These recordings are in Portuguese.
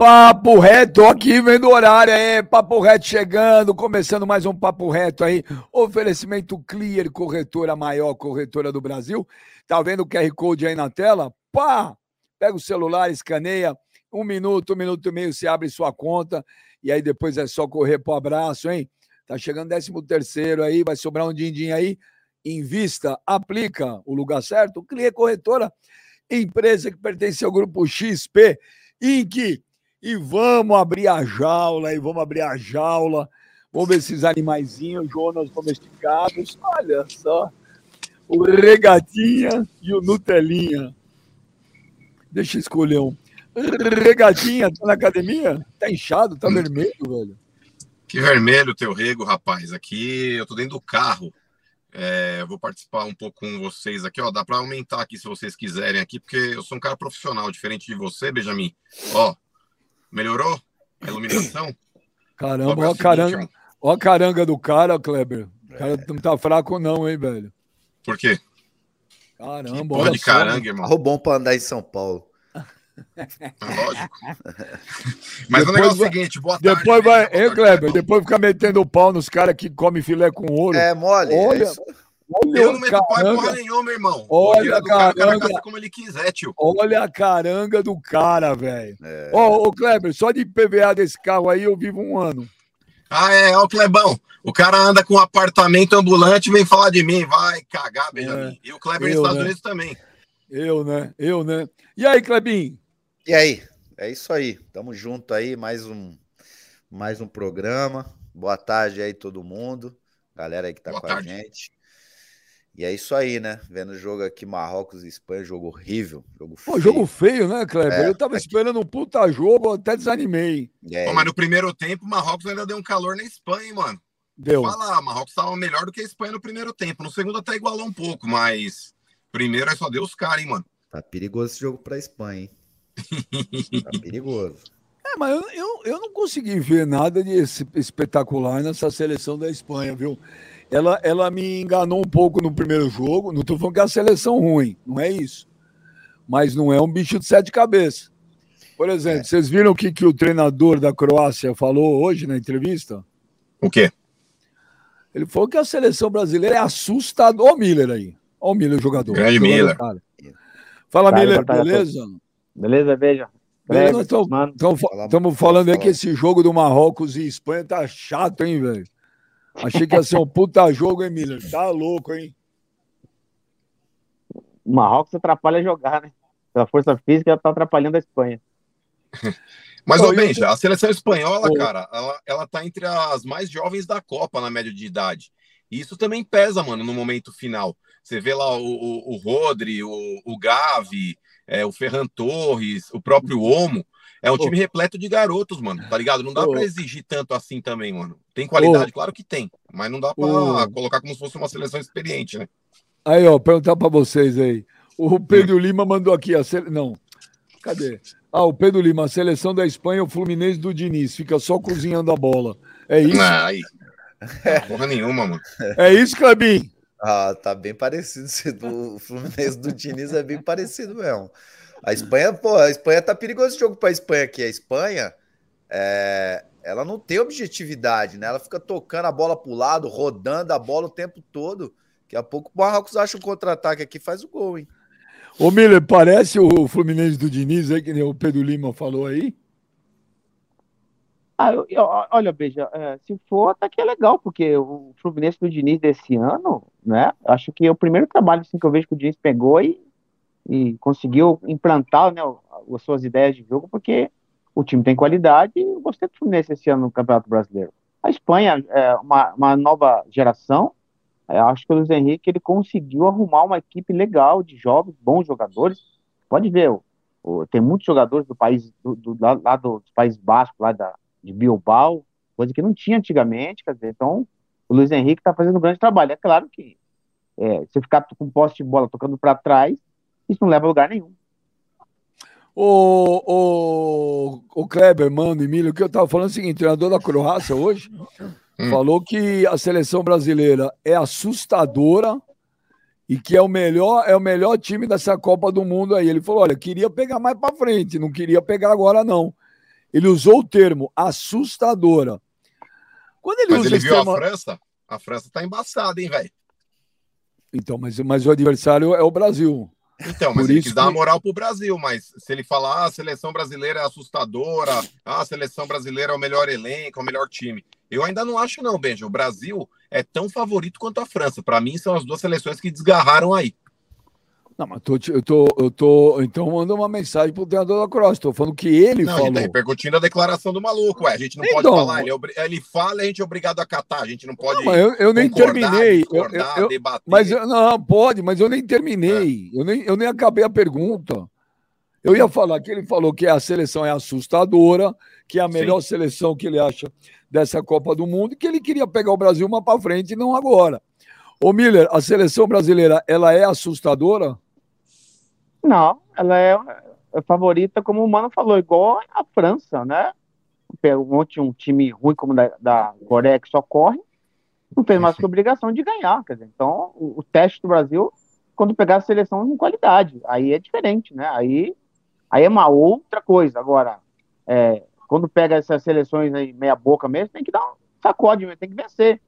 Papo reto aqui, vendo o horário aí. Papo reto chegando, começando mais um papo reto aí. Oferecimento Clear, corretora maior corretora do Brasil. Tá vendo o QR Code aí na tela? Pá! Pega o celular, escaneia. Um minuto, um minuto e meio, você abre sua conta. E aí depois é só correr pro abraço, hein? Tá chegando 13 terceiro aí, vai sobrar um din-din aí. Invista, aplica o lugar certo. Clear Corretora, empresa que pertence ao grupo XP, Inc e vamos abrir a jaula, e vamos abrir a jaula. Vamos ver esses animaizinhos, Jonas domesticados. Olha só. O regatinha e o Nutelinha. Deixa eu escolher um. Regatinha, tá na academia? Tá inchado, tá vermelho, velho. Que vermelho teu rego, rapaz. Aqui eu tô dentro do carro. É, vou participar um pouco com vocês aqui, ó. Dá para aumentar aqui se vocês quiserem aqui, porque eu sou um cara profissional, diferente de você, Benjamin. Ó, Melhorou a iluminação? Caramba, ó a, caranga, ó a caranga do cara, Kleber. O cara é. não tá fraco, não, hein, velho? Por quê? Caramba, que porra de caranga, irmão. Carro bom pra andar em São Paulo. É lógico. Mas depois o negócio é o seguinte, boa tarde. Depois vai, hein, Kleber? Depois fica metendo o pau nos caras que comem filé com ouro. É mole. Olha, é Olha, eu não meto em porra nenhuma, irmão. Olha a caranga. Cara, como ele quiser, tio. Olha a caranga do cara, velho. É. Ó, ô Kleber, só de PVA desse carro aí eu vivo um ano. Ah, é, ó, Clebão. O cara anda com um apartamento ambulante e vem falar de mim. Vai cagar, Benjamin. É. E o Kleber eu, nos Estados né? Unidos também. Eu, né? Eu, né? E aí, Klebin? E aí? É isso aí. Tamo junto aí, mais um, mais um programa. Boa tarde aí, todo mundo. Galera aí que tá Boa com tarde. a gente. E é isso aí, né? Vendo o jogo aqui, Marrocos e Espanha, jogo horrível. Jogo feio. Pô, jogo feio, né, Kleber? É, eu tava aqui... esperando um puta jogo, até desanimei. É, Pô, mas no primeiro tempo, Marrocos ainda deu um calor na Espanha, hein, mano? Deu. Fala, Marrocos tava melhor do que a Espanha no primeiro tempo. No segundo até igualou um pouco, mas primeiro é só deu os caras, hein, mano? Tá perigoso esse jogo pra Espanha, hein? tá perigoso. É, mas eu, eu, eu não consegui ver nada de espetacular nessa seleção da Espanha, viu? Ela, ela me enganou um pouco no primeiro jogo. Não estou falando que é a seleção ruim, não é isso. Mas não é um bicho de sete cabeças. Por exemplo, é. vocês viram o que, que o treinador da Croácia falou hoje na entrevista? O quê? Ele falou que a seleção brasileira é assustador. Olha o Miller aí. Olha o Miller, o jogador. Grande jogador, Miller. Cara. Fala, cara, Miller, beleza? Beleza, veja. Estamos falando aí que esse jogo do Marrocos e Espanha tá chato, hein, velho? Achei que ia ser um puta jogo, hein, Miller? Tá louco, hein? O Marrocos atrapalha jogar, né? Pela força física, ela tá atrapalhando a Espanha. Mas, ô, Benja, a seleção espanhola, cara, ela, ela tá entre as mais jovens da Copa na média de idade. E isso também pesa, mano, no momento final. Você vê lá o, o, o Rodri, o, o Gavi, é, o Ferran Torres, o próprio Omo. É um time repleto de garotos, mano, tá ligado? Não dá oh. pra exigir tanto assim também, mano. Tem qualidade, oh. claro que tem, mas não dá pra colocar como se fosse uma seleção experiente, né? Aí, ó, perguntar pra vocês aí. O Pedro Lima mandou aqui a sele... Não, cadê? Ah, o Pedro Lima, a seleção da Espanha, o Fluminense do Diniz, fica só cozinhando a bola. É isso? Não, porra nenhuma, mano. É isso, Clebin? Ah, tá bem parecido. O Fluminense do Diniz é bem parecido mesmo. A Espanha, pô, a Espanha tá perigoso esse jogo pra Espanha aqui. A Espanha, é, ela não tem objetividade, né? Ela fica tocando a bola pro lado, rodando a bola o tempo todo. Daqui a pouco o Marrocos acha um contra-ataque aqui faz o gol, hein? Ô, Miller, parece o Fluminense do Diniz aí, que o Pedro Lima falou aí? Ah, eu, eu, olha, Beija, é, se for, até que é legal, porque o Fluminense do Diniz desse ano, né? Acho que é o primeiro trabalho assim, que eu vejo que o Diniz pegou e e conseguiu implantar né, as suas ideias de jogo, porque o time tem qualidade e eu gostei do Fluminense esse ano no Campeonato Brasileiro. A Espanha é uma, uma nova geração, é, acho que o Luiz Henrique ele conseguiu arrumar uma equipe legal de jovens, bons jogadores. Pode ver, o, tem muitos jogadores do país, do, do, lá, lá do, do País Basco, lá da, de Bilbao, coisa que não tinha antigamente, quer dizer, então o Luiz Henrique está fazendo um grande trabalho. É claro que é, se ficar com posse de bola tocando para trás, isso não leva a lugar nenhum. O, o, o Kleber, mano, Emílio, o que eu estava falando é o seguinte: o treinador da Croácia hoje hum. falou que a seleção brasileira é assustadora e que é o melhor é o melhor time dessa Copa do Mundo aí. Ele falou: olha, queria pegar mais para frente, não queria pegar agora não. Ele usou o termo assustadora. Quando ele mas usa ele viu termo... a França? A França tá embaçada, hein, velho? Então, mas, mas o adversário é o Brasil. Então, mas Por ele quis que... dar moral pro Brasil, mas se ele falar ah, a seleção brasileira é assustadora, ah, a seleção brasileira é o melhor elenco, é o melhor time. Eu ainda não acho, não, Benja. O Brasil é tão favorito quanto a França. Para mim, são as duas seleções que desgarraram aí. Não, mas tô, eu, tô, eu tô. Então manda uma mensagem pro treinador da Cross. Tô falando que ele não, falou. Não, tá repercutindo a declaração do maluco. Ué, a gente não então, pode falar. Ele, é ele fala e a gente é obrigado a catar. A gente não pode. Não, eu, eu nem terminei. Eu, eu, debater. Mas não, pode, mas eu nem terminei. É. Eu, nem, eu nem acabei a pergunta. Eu ia falar que ele falou que a seleção é assustadora, que é a melhor Sim. seleção que ele acha dessa Copa do Mundo, e que ele queria pegar o Brasil uma para frente e não agora. Ô Miller, a seleção brasileira, ela é assustadora? Não, ela é, é favorita, como o Mano falou, igual a França, né? Ontem um time ruim como da, da Coreia que só corre, não tem mais que obrigação de ganhar. Quer dizer, então, o, o, teste do Brasil, quando pegar a seleção em qualidade, aí é diferente, né? Aí, aí é uma outra coisa. Agora, é, quando pega essas seleções aí meia boca mesmo, tem que dar um sacode, tem que vencer.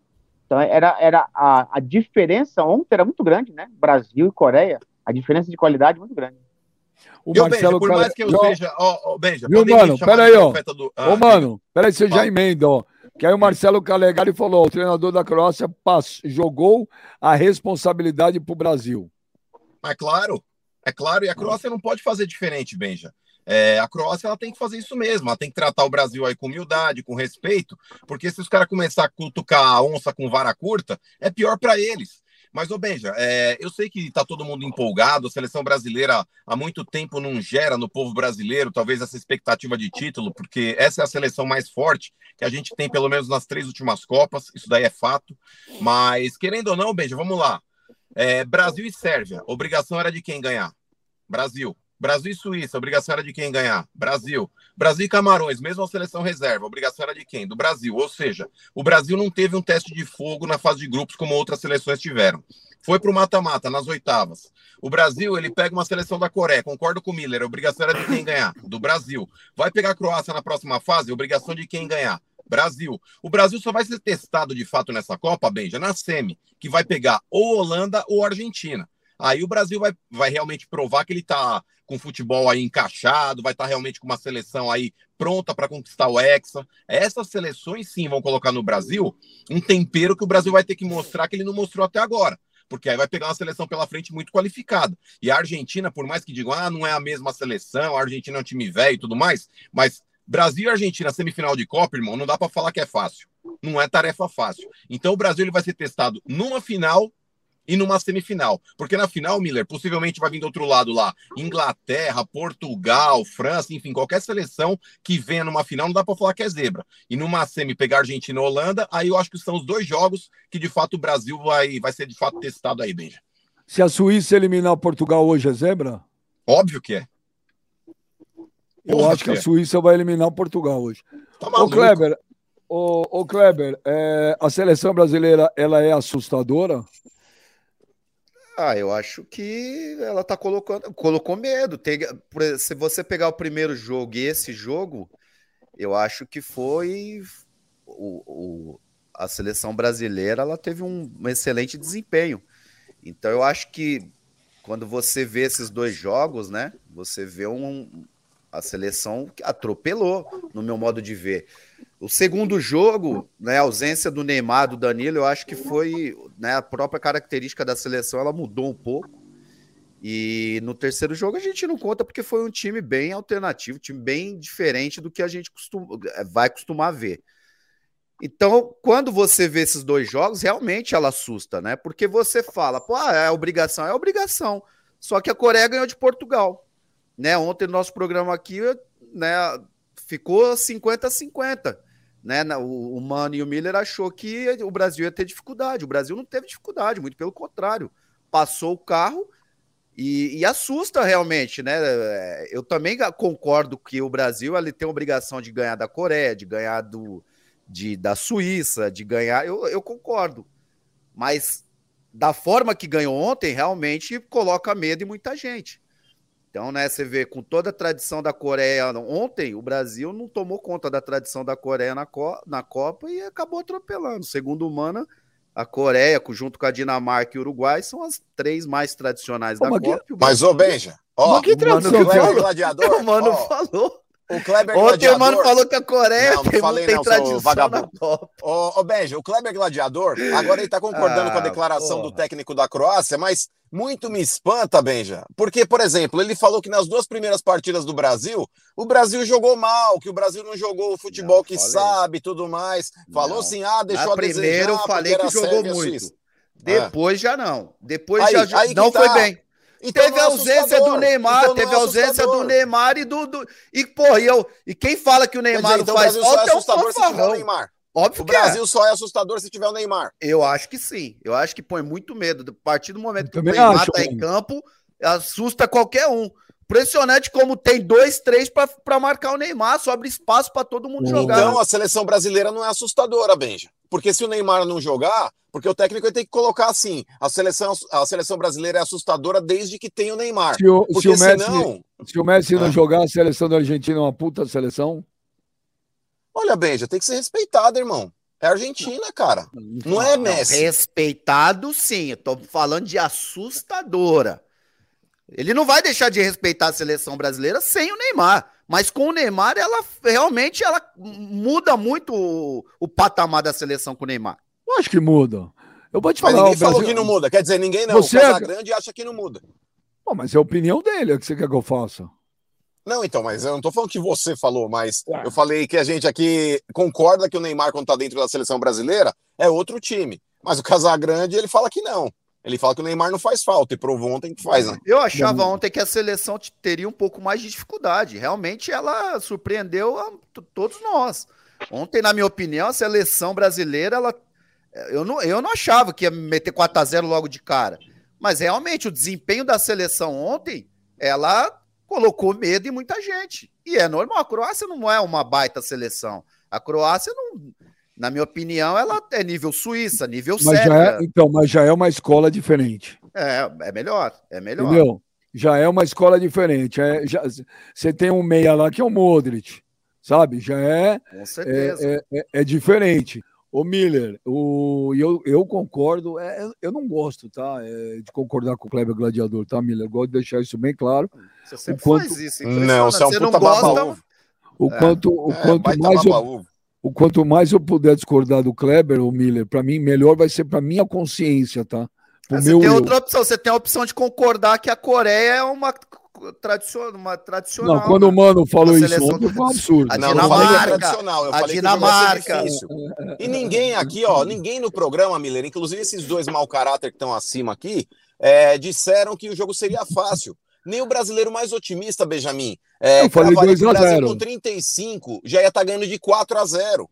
Então, era, era a, a diferença ontem era muito grande, né? Brasil e Coreia a diferença de qualidade é muito grande. O Marcelo, Benja, por mais que eu seja. Ó, oh, Benja, Viu, mano? Peraí, ó. Do... Ah, Ô, mano, peraí, você já emenda, ó. Que aí o Marcelo Calegari falou: o treinador da Croácia passou, jogou a responsabilidade para o Brasil. É claro, é claro, e a Croácia não pode fazer diferente, Benja. É, a Croácia ela tem que fazer isso mesmo, ela tem que tratar o Brasil aí com humildade, com respeito, porque se os caras começar a cutucar a onça com vara curta, é pior para eles. Mas, ô Benja, é, eu sei que está todo mundo empolgado, a seleção brasileira há muito tempo não gera no povo brasileiro, talvez essa expectativa de título, porque essa é a seleção mais forte que a gente tem, pelo menos nas três últimas Copas, isso daí é fato. Mas, querendo ou não, Benja, vamos lá. É, Brasil e Sérvia, obrigação era de quem ganhar? Brasil. Brasil e Suíça, obrigação era de quem ganhar? Brasil. Brasil e Camarões, mesmo a seleção reserva, obrigação era de quem? Do Brasil. Ou seja, o Brasil não teve um teste de fogo na fase de grupos como outras seleções tiveram. Foi para o mata-mata, nas oitavas. O Brasil, ele pega uma seleção da Coreia, concordo com o Miller, obrigação era de quem ganhar? Do Brasil. Vai pegar a Croácia na próxima fase, obrigação de quem ganhar? Brasil. O Brasil só vai ser testado de fato nessa Copa, Benja, na SEMI, que vai pegar ou Holanda ou Argentina. Aí o Brasil vai, vai realmente provar que ele está com futebol aí encaixado, vai estar tá realmente com uma seleção aí pronta para conquistar o Hexa. Essas seleções sim vão colocar no Brasil um tempero que o Brasil vai ter que mostrar que ele não mostrou até agora. Porque aí vai pegar uma seleção pela frente muito qualificada. E a Argentina, por mais que digam, ah, não é a mesma seleção, a Argentina é um time velho e tudo mais, mas Brasil e Argentina, semifinal de Copa, irmão, não dá para falar que é fácil. Não é tarefa fácil. Então o Brasil ele vai ser testado numa final e numa semifinal. Porque na final, Miller, possivelmente vai vir do outro lado lá. Inglaterra, Portugal, França, enfim, qualquer seleção que venha numa final, não dá para falar que é zebra. E numa semi pegar Argentina e Holanda, aí eu acho que são os dois jogos que de fato o Brasil vai, vai ser de fato testado aí, Benja. Se a Suíça eliminar Portugal hoje é zebra? Óbvio que é. Eu Porra, acho que, que é. a Suíça vai eliminar Portugal hoje. Tá ô Kleber, ô, ô Kleber é, a seleção brasileira ela é assustadora? Ah, eu acho que ela tá colocando, colocou medo. Tem, se você pegar o primeiro jogo e esse jogo, eu acho que foi o, o a seleção brasileira, ela teve um, um excelente desempenho. Então eu acho que quando você vê esses dois jogos, né, você vê um, a seleção que atropelou, no meu modo de ver. O segundo jogo, né, a ausência do Neymar, do Danilo, eu acho que foi né, a própria característica da seleção, ela mudou um pouco. E no terceiro jogo a gente não conta porque foi um time bem alternativo, um time bem diferente do que a gente costuma, vai costumar ver. Então, quando você vê esses dois jogos, realmente ela assusta, né? Porque você fala, pô, ah, é obrigação, é obrigação. Só que a Coreia ganhou de Portugal. Né? Ontem no nosso programa aqui, né, ficou 50 a 50 né? O, Mano e o Miller achou que o Brasil ia ter dificuldade. O Brasil não teve dificuldade, muito pelo contrário. Passou o carro e, e assusta realmente, né? É, eu também concordo que o Brasil ele tem obrigação de ganhar da Coreia, de ganhar do, de, da Suíça, de ganhar. Eu, eu concordo. Mas da forma que ganhou ontem, realmente coloca medo em muita gente. Então, né, você vê, com toda a tradição da Coreia, ontem o Brasil não tomou conta da tradição da Coreia na, Co na Copa e acabou atropelando. Segundo o Mana, a Coreia, junto com a Dinamarca e o Uruguai, são as três mais tradicionais Pô, da Copa. Que... Mas, ô Benja, ó, que tradição, o Gladiador, o Mano ó, falou. O Kleber Ontem Gladiador... o Mano falou que a Coreia não, não tem, falei, tem não, tradição vagabundo. na Copa. Ô, ô Benja, o Kleber Gladiador, agora ele tá concordando ah, com a declaração porra. do técnico da Croácia, mas muito me espanta, Benja, porque, por exemplo, ele falou que nas duas primeiras partidas do Brasil, o Brasil jogou mal, que o Brasil não jogou o futebol não, que sabe e tudo mais. Falou assim, ah, deixou Na a desejar. Primeiro eu falei que jogou muito. Depois já não. Depois aí, já aí não tá. foi bem. Então teve a é ausência do Neymar, então teve a é ausência do Neymar e do, do e pô, e eu e quem fala que o Neymar dizer, então não faz falta é, é o se tiver o Neymar. Óbvio o que Brasil é. só é assustador se tiver o Neymar. Eu acho que sim. Eu acho que põe muito medo. A partir do momento que o Neymar acho, tá em campo, assusta qualquer um. Impressionante como tem dois, três para marcar o Neymar, sobra espaço para todo mundo então, jogar. Então a seleção brasileira não é assustadora, Benja. Porque se o Neymar não jogar, porque o técnico tem que colocar assim: a seleção, a seleção brasileira é assustadora desde que tem o Neymar. Se o, se o Messi, senão... se o Messi não ah. jogar, a seleção da Argentina é uma puta seleção? Olha, Benja, tem que ser respeitado, irmão. É Argentina, cara. Não é Messi. Respeitado, sim. Eu tô falando de assustadora. Ele não vai deixar de respeitar a seleção brasileira sem o Neymar. Mas com o Neymar, ela realmente ela muda muito o, o patamar da seleção com o Neymar. Eu acho que muda. Eu vou te falar. Mas ninguém falou Brasil... que não muda. Quer dizer, ninguém não. Você o Casagrande é... acha que não muda. Bom, mas é a opinião dele. É o que você quer que eu faça? Não, então, mas eu não tô falando que você falou, mas é. eu falei que a gente aqui concorda que o Neymar, quando tá dentro da seleção brasileira, é outro time. Mas o Casagrande, ele fala que não. Ele fala que o Neymar não faz falta e provou ontem que faz, né? Eu achava ontem que a seleção teria um pouco mais de dificuldade. Realmente ela surpreendeu a todos nós. Ontem, na minha opinião, a seleção brasileira, ela, eu, não, eu não achava que ia meter 4 a 0 logo de cara. Mas realmente o desempenho da seleção ontem, ela colocou medo em muita gente. E é normal, a Croácia não é uma baita seleção. A Croácia não, na minha opinião, ela é nível Suíça, nível mas Sérvia. É, então, mas já é uma escola diferente. É, é melhor, é melhor. Entendeu? Já é uma escola diferente. É, já, você tem um meia lá que é o Modric, sabe? Já é, Com certeza. é, é, é diferente. Ô Miller, o, eu, eu concordo, é, eu não gosto, tá? É, de concordar com o Kleber Gladiador, tá, Miller? Eu gosto de deixar isso bem claro. Você sempre quanto, faz isso, Não, você é um você puta gosta, O é. quanto, o é, quanto mais eu, o quanto mais eu puder discordar do Kleber ou Miller, para mim, melhor vai ser para minha consciência, tá? Pro você tem eu. outra opção, você tem a opção de concordar que a Coreia é uma tradicional, uma tradicional. Não, quando o Mano falou isso ontem, foi um absurdo. A não, Dinamarca, é tradicional. Eu a Dinamarca. e ninguém aqui, ó, ninguém no programa, Miller, inclusive esses dois mau caráter que estão acima aqui, é, disseram que o jogo seria fácil. Nem o brasileiro mais otimista, Benjamin. É, eu falei 2 a 0. Com 35, já ia estar tá ganhando de 4 a 0.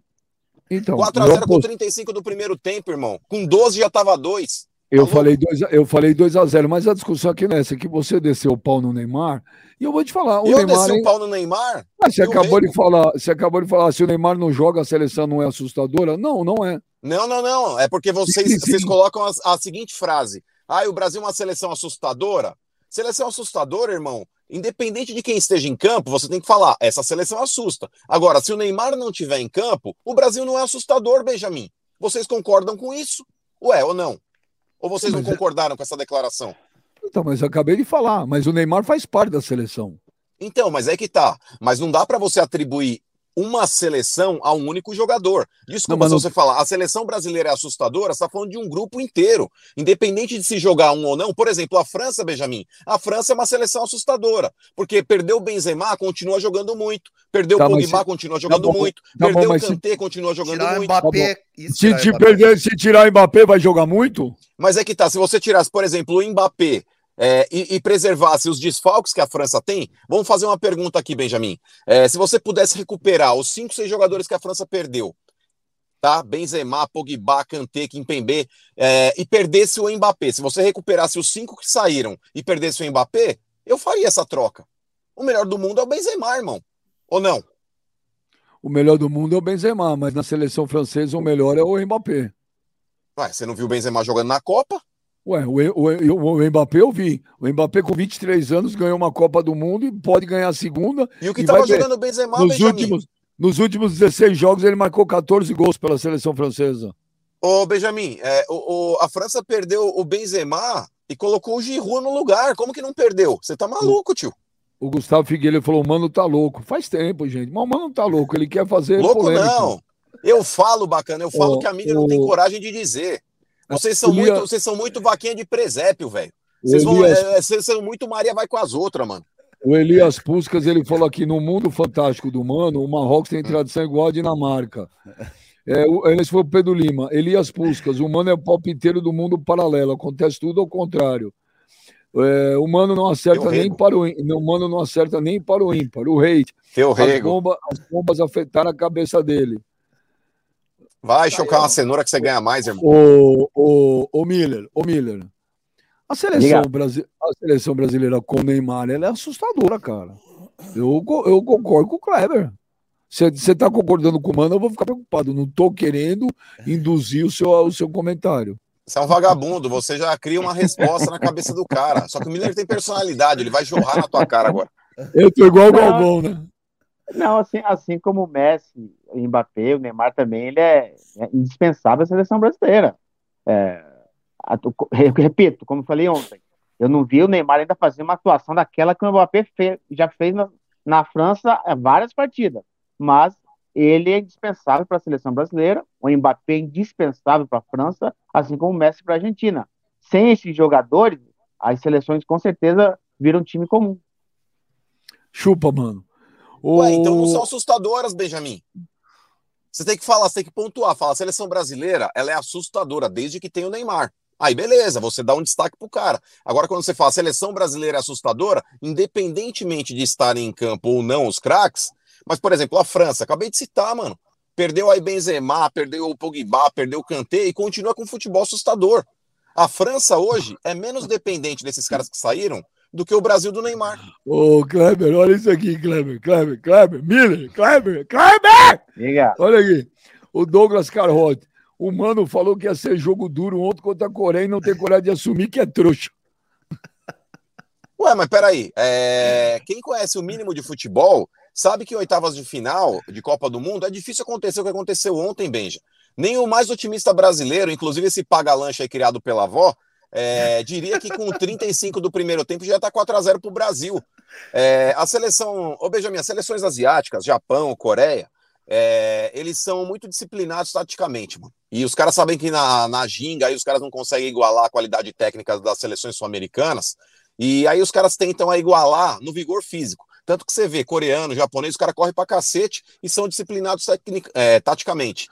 Então, 4 a 0 com 35 do primeiro tempo, irmão. Com 12 já estava 2. Eu tá falei, dois, eu falei 2 a 0 mas a discussão aqui não é essa, que você desceu o pau no Neymar, e eu vou te falar, o eu Neymar... desci o pau no Neymar? Mas você acabou, de falar, você acabou de falar, se o Neymar não joga, a seleção não é assustadora? Não, não é. Não, não, não, é porque vocês, sim, sim. vocês colocam a, a seguinte frase, ah, o Brasil é uma seleção assustadora? Seleção assustadora, irmão, independente de quem esteja em campo, você tem que falar, essa seleção assusta. Agora, se o Neymar não estiver em campo, o Brasil não é assustador, Benjamin. Vocês concordam com isso? Ué, ou não? Ou vocês não é- concordaram com essa declaração? Então, mas eu acabei de falar, mas o Neymar faz parte da seleção. Então, mas é que tá. Mas não dá para você atribuir uma seleção a um único jogador. Desculpa não, se você falar, a seleção brasileira é assustadora, você está falando de um grupo inteiro. Independente de se jogar um ou não, por exemplo, a França, Benjamin, a França é uma seleção assustadora, porque perdeu o Benzema, continua jogando muito, perdeu tá, o Pogba, se... continua jogando tá bom, muito, tá perdeu o Kanté, se... continua jogando muito. Mbappé, tá se, se, perder, se tirar o Mbappé, vai jogar muito? Mas é que tá, se você tirasse, por exemplo, o Mbappé, é, e, e, preservasse os desfalques que a França tem, vamos fazer uma pergunta aqui, Benjamin. É, se você pudesse recuperar os cinco, seis jogadores que a França perdeu, tá? Benzema, Pogba, Kanté, Kimpembe, é, e perdesse o Mbappé, se você recuperasse os cinco que saíram e perdesse o Mbappé, eu faria essa troca. O melhor do mundo é o Benzema, irmão. Ou não? O melhor do mundo é o Benzema, mas na seleção francesa o melhor é o Mbappé. Ué, você não viu o Benzema jogando na Copa? Ué, o, o, o Mbappé eu vi. O Mbappé com 23 anos ganhou uma Copa do Mundo e pode ganhar a segunda. E o que estava jogando o Benzema, nos últimos, nos últimos 16 jogos ele marcou 14 gols pela seleção francesa. Ô, Benjamin, é, o, o, a França perdeu o Benzema e colocou o Giroud no lugar. Como que não perdeu? Você tá maluco, tio. O Gustavo Figueiredo falou: o mano tá louco. Faz tempo, gente. Mas o mano tá louco. Ele quer fazer. Louco polêmica. não. Eu falo, bacana. Eu falo que a mídia não tem coragem de dizer. Vocês são, muito, vocês são muito vaquinha de presépio, velho. Vocês, Elias... é, vocês são muito Maria vai com as outras, mano. O Elias Puscas, ele falou aqui, no mundo fantástico do Mano, o Marrocos tem tradição igual a Dinamarca. É, esse foi o Pedro Lima. Elias Puscas, o Mano é o palpiteiro do mundo paralelo, acontece tudo ao contrário. É, o Mano não acerta nem para o o Mano não acerta nem para o ímpar. O hate. Teu as, bomba, as bombas afetaram a cabeça dele. Vai chocar uma cenoura que você ganha mais, irmão. O, o, o Miller, o Miller. A seleção, Brasi a seleção brasileira com o Neymar, ela é assustadora, cara. Eu, eu concordo com o Kleber. Você está concordando com o Mano, eu vou ficar preocupado. Não estou querendo induzir o seu, o seu comentário. Você é um vagabundo, você já cria uma resposta na cabeça do cara. Só que o Miller tem personalidade, ele vai jorrar na tua cara agora. Eu tô igual o Galvão, né? Não, assim, assim como o Messi, o Mbappé, o Neymar também, ele é, é indispensável à seleção brasileira. É, a, repito, como eu falei ontem, eu não vi o Neymar ainda fazer uma atuação daquela que o Mbappé fez, já fez na, na França várias partidas. Mas ele é indispensável para a seleção brasileira, o Mbappé é indispensável para a França, assim como o Messi para a Argentina. Sem esses jogadores, as seleções com certeza viram um time comum. Chupa, mano. Ué, então não são assustadoras, Benjamin. Você tem que falar, você tem que pontuar. Fala, a seleção brasileira, ela é assustadora desde que tem o Neymar. Aí beleza, você dá um destaque pro cara. Agora, quando você fala a seleção brasileira é assustadora, independentemente de estarem em campo ou não os craques, mas, por exemplo, a França, acabei de citar, mano. Perdeu aí Benzema, perdeu o Pogba, perdeu o Kanté e continua com um futebol assustador. A França hoje é menos dependente desses caras que saíram do que o Brasil do Neymar. Ô, Kleber, olha isso aqui, Kleber, Kleber, Kleber, Miller, Kleber, Kleber! Diga. Olha aqui, o Douglas Carrote. O Mano falou que ia ser jogo duro ontem contra a Coreia e não tem coragem de assumir que é trouxa. Ué, mas peraí, é... quem conhece o mínimo de futebol sabe que em oitavas de final de Copa do Mundo é difícil acontecer o que aconteceu ontem, Benja. Nem o mais otimista brasileiro, inclusive esse paga-lancha criado pela avó, é, diria que com 35 do primeiro tempo já está 4 a 0 para o Brasil. É, a seleção, ô Benjamin, as seleções asiáticas, Japão, Coreia, é, eles são muito disciplinados taticamente, mano. E os caras sabem que na, na ginga aí os caras não conseguem igualar a qualidade técnica das seleções sul-americanas. E aí os caras tentam igualar no vigor físico. Tanto que você vê coreano, japonês, os caras correm pra cacete e são disciplinados é, taticamente.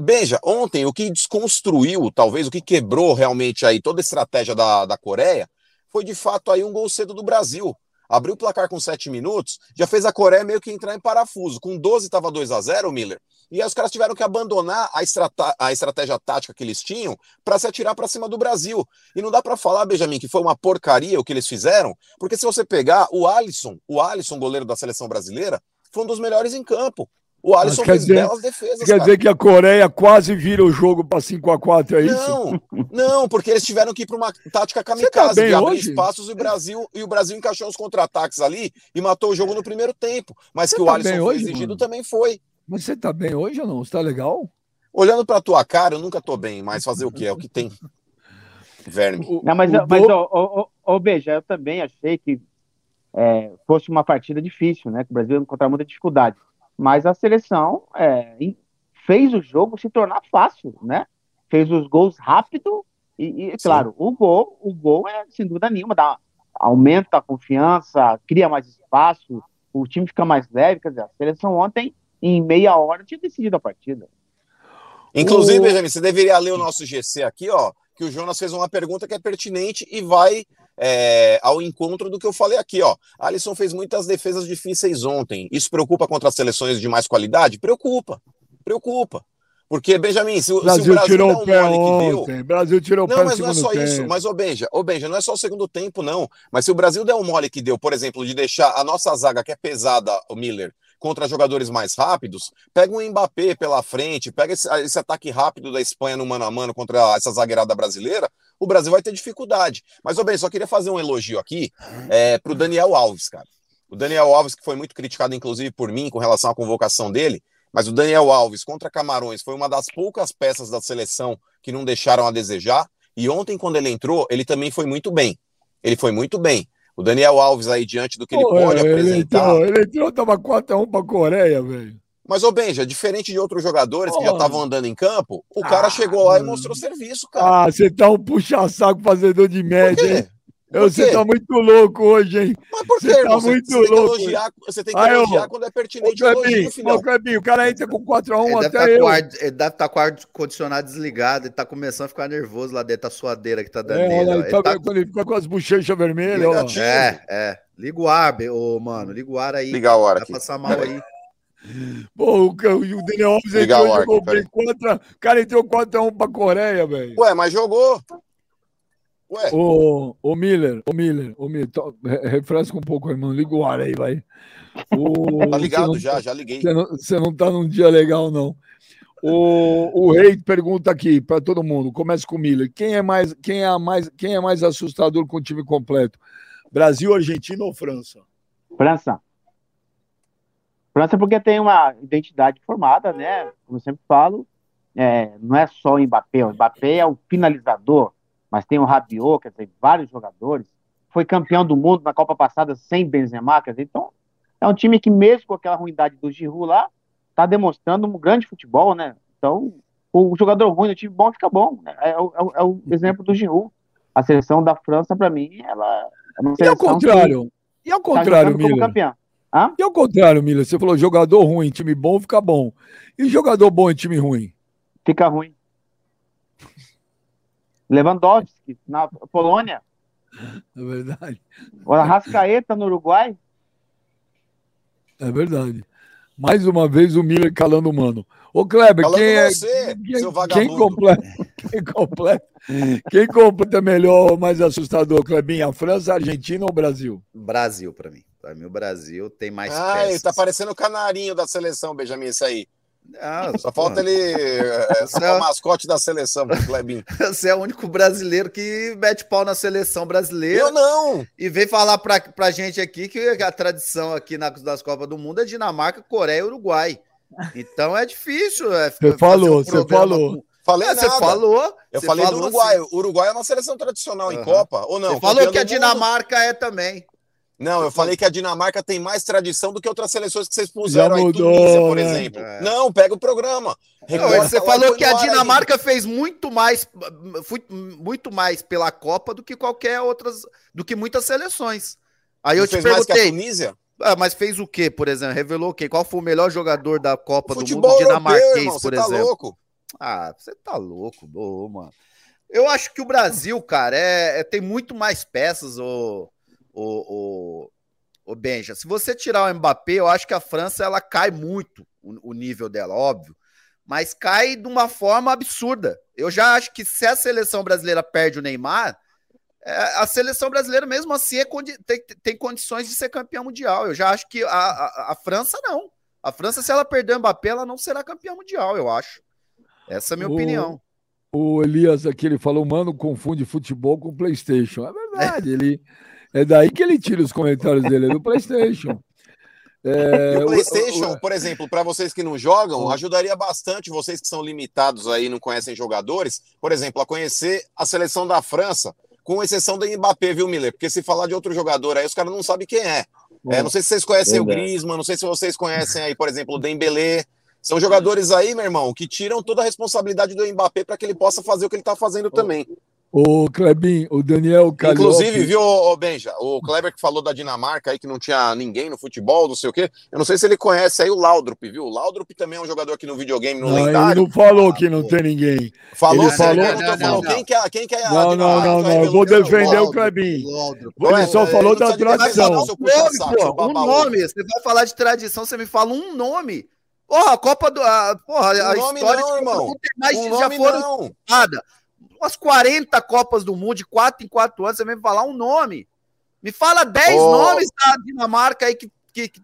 Beija, ontem o que desconstruiu, talvez o que quebrou realmente aí toda a estratégia da, da Coreia, foi de fato aí um gol cedo do Brasil. Abriu o placar com 7 minutos, já fez a Coreia meio que entrar em parafuso. Com 12 estava 2 a 0 Miller. E aí os caras tiveram que abandonar a, estrata a estratégia tática que eles tinham para se atirar para cima do Brasil. E não dá para falar, Benjamin, que foi uma porcaria o que eles fizeram, porque se você pegar o Alisson, o Alisson, goleiro da seleção brasileira, foi um dos melhores em campo. O Alisson fez dizer, belas defesas. Quer cara. dizer que a Coreia quase vira o jogo para 5x4, é isso? Não, não, porque eles tiveram que ir para uma tática tá kamikaze, tá de abrir hoje? espaços e o Brasil, e o Brasil encaixou os contra-ataques ali e matou o jogo no primeiro tempo. Mas você que tá o Alisson foi hoje, exigido mano? também foi. Mas você tá bem hoje ou não? Você tá legal? Olhando para tua cara, eu nunca tô bem, mas fazer o que? É o que tem. Verme. Não, mas, mas ô, ô, Beija, eu também achei que é, fosse uma partida difícil, né? Que o Brasil ia encontrar muita dificuldade mas a seleção é, fez o jogo se tornar fácil, né? Fez os gols rápido e, e claro, o gol, o gol é sem dúvida nenhuma, dá, aumenta a confiança, cria mais espaço, o time fica mais leve, quer dizer, a seleção ontem em meia hora tinha decidido a partida. Inclusive, o... Benjamin, você deveria ler o nosso GC aqui, ó, que o Jonas fez uma pergunta que é pertinente e vai é, ao encontro do que eu falei aqui, ó. Alisson fez muitas defesas difíceis ontem. Isso preocupa contra as seleções de mais qualidade? Preocupa, preocupa. Porque, Benjamin, se, Brasil se o Brasil tirou o pé ontem. Deu... Brasil tirou o não, pé mas não é só tempo. isso. Mas, ô Benja, ô Benja, não é só o segundo tempo, não. Mas se o Brasil der um mole que deu, por exemplo, de deixar a nossa zaga, que é pesada, o Miller, contra jogadores mais rápidos, pega um Mbappé pela frente, pega esse, esse ataque rápido da Espanha no mano a mano contra essa zagueirada brasileira, o Brasil vai ter dificuldade. Mas, ô bem, só queria fazer um elogio aqui é, para o Daniel Alves, cara. O Daniel Alves, que foi muito criticado, inclusive, por mim, com relação à convocação dele, mas o Daniel Alves contra Camarões foi uma das poucas peças da seleção que não deixaram a desejar. E ontem, quando ele entrou, ele também foi muito bem. Ele foi muito bem. O Daniel Alves aí, diante do que ele Pô, pode ele apresentar. Entrou, ele entrou, tava 4x1 pra Coreia, velho. Mas, ô Benja, diferente de outros jogadores que já estavam andando em campo, o cara ah, chegou lá e mostrou serviço, cara. Ah, você tá um puxa-saco fazedor de média, hein? Você tá muito louco hoje, hein? Mas por quê, você tá você, muito você louco. Tem elogiar, você tem que Aí, elogiar eu, quando é pertinente. Ô, Clebinho, ô, Clebinho, o cara entra com 4x1 até tá eu. Ar, ele deve estar tá com o ar-condicionado desligado, ele tá começando a ficar nervoso lá dentro da suadeira que tá dando é, dele. Ele, tá, tá... Quando ele fica com as bochechas vermelhas, ó. É, é. Liga o ar, ô, mano, liga o ar aí. Liga o ar aqui. Vai passar mal aí. Pô, o, o Daniel Alves entrou, jogou bem contra. O cara entrou 4x1 pra Coreia, velho. Ué, mas jogou. Ué. Ô, ô Miller, ô Miller, ô Miller, to, refresca um pouco, irmão. Liga o ar aí, vai. O, tá ligado não, já, já liguei. Você não, você não tá num dia legal, não. O, o Rei pergunta aqui para todo mundo. Começa com o Miller. Quem é mais, quem é mais, quem é mais assustador com o time completo? Brasil, Argentina ou França? França. França porque tem uma identidade formada, né? Como eu sempre falo, é, não é só o Mbappé. O Mbappé é o finalizador mas tem o Rabiot, quer dizer, vários jogadores. Foi campeão do mundo na Copa passada sem Benzema, quer dizer, então é um time que mesmo com aquela ruindade do Giroud lá, está demonstrando um grande futebol, né? Então, o jogador ruim no time bom fica bom. Né? É, é, é, o exemplo do Giroud. A seleção da França, para mim, ela é uma seleção E ao contrário, e ao tá contrário, tá Miller? Hã? E ao contrário, Miller, você falou jogador ruim, time bom fica bom. E jogador bom em time ruim? Fica ruim. Lewandowski, na Polônia. É verdade. O Arrascaeta no Uruguai. É verdade. Mais uma vez o Miller calando o mano. Ô, Kleber, calando quem é. Você, quem, quem completa, quem completa, quem completa melhor, mais assustador, Klebinho? A França, a Argentina ou o Brasil? Brasil, para mim. Para mim, o Brasil tem mais. Ah, peças. ele tá parecendo o canarinho da seleção, Benjamin, isso aí. Ah, Só falta ele é, ser é o mascote da seleção, Clebinho. Você é o único brasileiro que mete pau na seleção brasileira. Eu não! E vem falar pra, pra gente aqui que a tradição aqui nas, nas Copas do Mundo é Dinamarca, Coreia e Uruguai. Então é difícil. É, você falou, um você falou. Com... Falei ah, Você falou. Eu falei falou do Uruguai. Assim. O Uruguai é uma seleção tradicional uhum. em Copa, ou não? Você falou que a Dinamarca mundo. é também. Não, eu falei que a Dinamarca tem mais tradição do que outras seleções que vocês puseram Já mudou, aí, Tunísia, por né? exemplo. É. Não, pega o programa. Não, você falou que a Dinamarca aí. fez muito mais, muito mais pela Copa do que qualquer outras, do que muitas seleções. Aí Não eu te perguntei. Mais que a Tunísia? Ah, mas fez o quê, por exemplo? Revelou o quê? Qual foi o melhor jogador da Copa do mundo dinamarquês, irmão, por tá exemplo? Louco. Ah, você tá louco, oh, mano. Eu acho que o Brasil, cara, é, é tem muito mais peças, ô. Oh o, o, o Benja. Se você tirar o Mbappé, eu acho que a França ela cai muito o, o nível dela, óbvio, mas cai de uma forma absurda. Eu já acho que se a seleção brasileira perde o Neymar, é, a seleção brasileira, mesmo assim, é, tem, tem, condições de ser campeã mundial. Eu já acho que a, a, a, França não. A França, se ela perder o Mbappé, ela não será campeã mundial, eu acho. Essa é a minha o, opinião. O Elias aqui, ele falou, mano, confunde futebol com Playstation. É verdade, é. ele... É daí que ele tira os comentários dele, é do PlayStation. É, o PlayStation, o, por exemplo, para vocês que não jogam, ajudaria bastante vocês que são limitados aí, não conhecem jogadores, por exemplo, a conhecer a seleção da França, com exceção do Mbappé, viu, Miller? Porque se falar de outro jogador aí, os caras não sabem quem é. é. Não sei se vocês conhecem o Griezmann, não sei se vocês conhecem aí, por exemplo, o Dembélé. São jogadores aí, meu irmão, que tiram toda a responsabilidade do Mbappé para que ele possa fazer o que ele está fazendo também. O Klebin, o Daniel Calhope... Inclusive, viu, o Benja, o Kleber que falou da Dinamarca aí, que não tinha ninguém no futebol, não sei o quê. Eu não sei se ele conhece aí o Laudrup, viu? O Laudrup também é um jogador aqui no videogame, no não, lendário. Ele não falou que não tem ninguém. Falou, ele falou, não, não, não, quem que é, quem que é a Não, não, não, não, eu vou defender o Klebin. Ele só falou da tradição. Um nome, você vai falar de tradição, você me fala um nome. Porra, a Copa do. A, porra, um a história não, irmão. Mais, um já foram não. nada umas 40 Copas do Mundo, de 4 em 4 anos, você vem me falar um nome. Me fala 10 oh. nomes da Dinamarca aí que, que, que,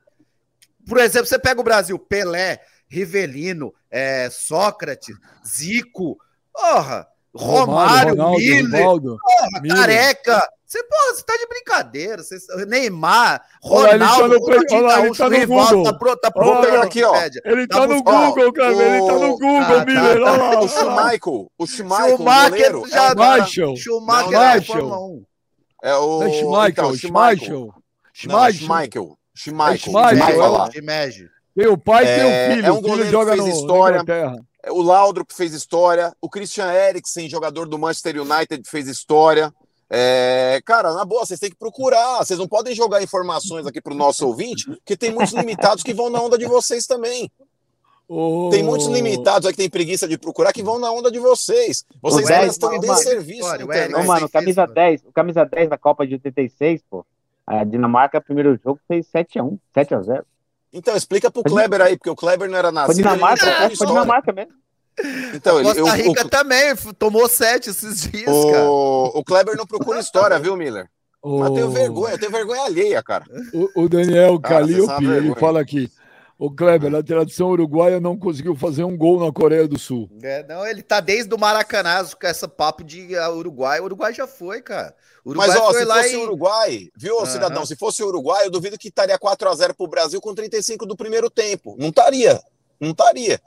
Por exemplo, você pega o Brasil, Pelé, Rivelino, é, Sócrates, Zico. Porra! Romário, Ronaldo, Miller, porra, Miller. careca. Você, porra, você tá de brincadeira. Você, Neymar, Olha lá, ele tá Ronaldo, no olha ele tá no Rivaldo, Google. tá pronto, tá Olha pronto aqui, ó. Ele tá, Tá no Google, cara. Ele tá no Google, tá, tá, Miller. tá. Olha lá. O Schmeichel, o Schumacher já é o Schumacher. Schumacher Não, é não. Fórmula 1. É o. É Schmeichel, então. Schmeichel. É Schmeichel. Schmeichel, Schmeichel, é. Tem o pai e tem É, o filho. é um o filho goleiro joga que fez no, história. O Laudrup fez história. O Christian Eriksen, jogador do Manchester United, fez história. É, cara, na boa, vocês têm que procurar. Vocês não podem jogar informações aqui pro nosso ouvinte, porque tem muitos limitados que vão na onda de vocês também. Ô, Tem muitos limitados aí que tem preguiça de procurar que vão na onda de vocês. Vocês O ainda estão em mano, o Eric- internet. Não, mano, camisa mano. 10, o camisa 10 da Copa de 86, pô. A Dinamarca, primeiro jogo, fez 7x1, 7x0. Então, explica pro Kleber aí, porque o Kleber não era Foi nascido. Dinamarca, ele é, foi história. Dinamarca mesmo. Então, ele, Costa o- Rica o, também tomou sete esses dias, cara. o, o Kleber não procura história, viu, Miller? ô, Mas eu tenho vergonha, eu tenho vergonha alheia, cara. O, o Daniel Calliope, uma ele fala aqui. O Kleber, a tradição uruguaia não conseguiu fazer um gol na Coreia do Sul. É, não, ele tá desde o Maracanã com essa papo de ah, Uruguai. O Uruguai já foi, cara. O Uruguai Mas, ó, foi se lá fosse e... o Uruguai, viu, Aham. cidadão? Se fosse o Uruguai, eu duvido que estaria 4x0 pro Brasil com 35 do primeiro tempo. Não estaria. Não estaria.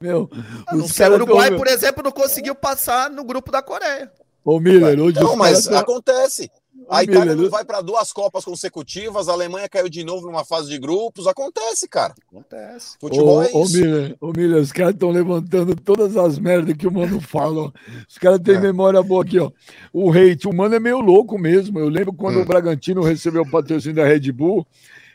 Meu, Não os sei, o Uruguai, tão- por exemplo, não conseguiu passar no grupo da Coreia. Ô, Miller, hoje Não, mas tão- acontece. Ô, A Itália Miller, não vai para duas Copas consecutivas, a Alemanha caiu de novo numa fase de grupos. Acontece, cara. Acontece. Futebol Ô, é ô, isso. Miller, ô, Miller, os caras estão levantando todas as merdas que o mano fala. Os caras têm É. memória boa aqui, ó. O hate, o mano é meio louco mesmo. Eu lembro quando Hum. o Bragantino recebeu o patrocínio da Red Bull,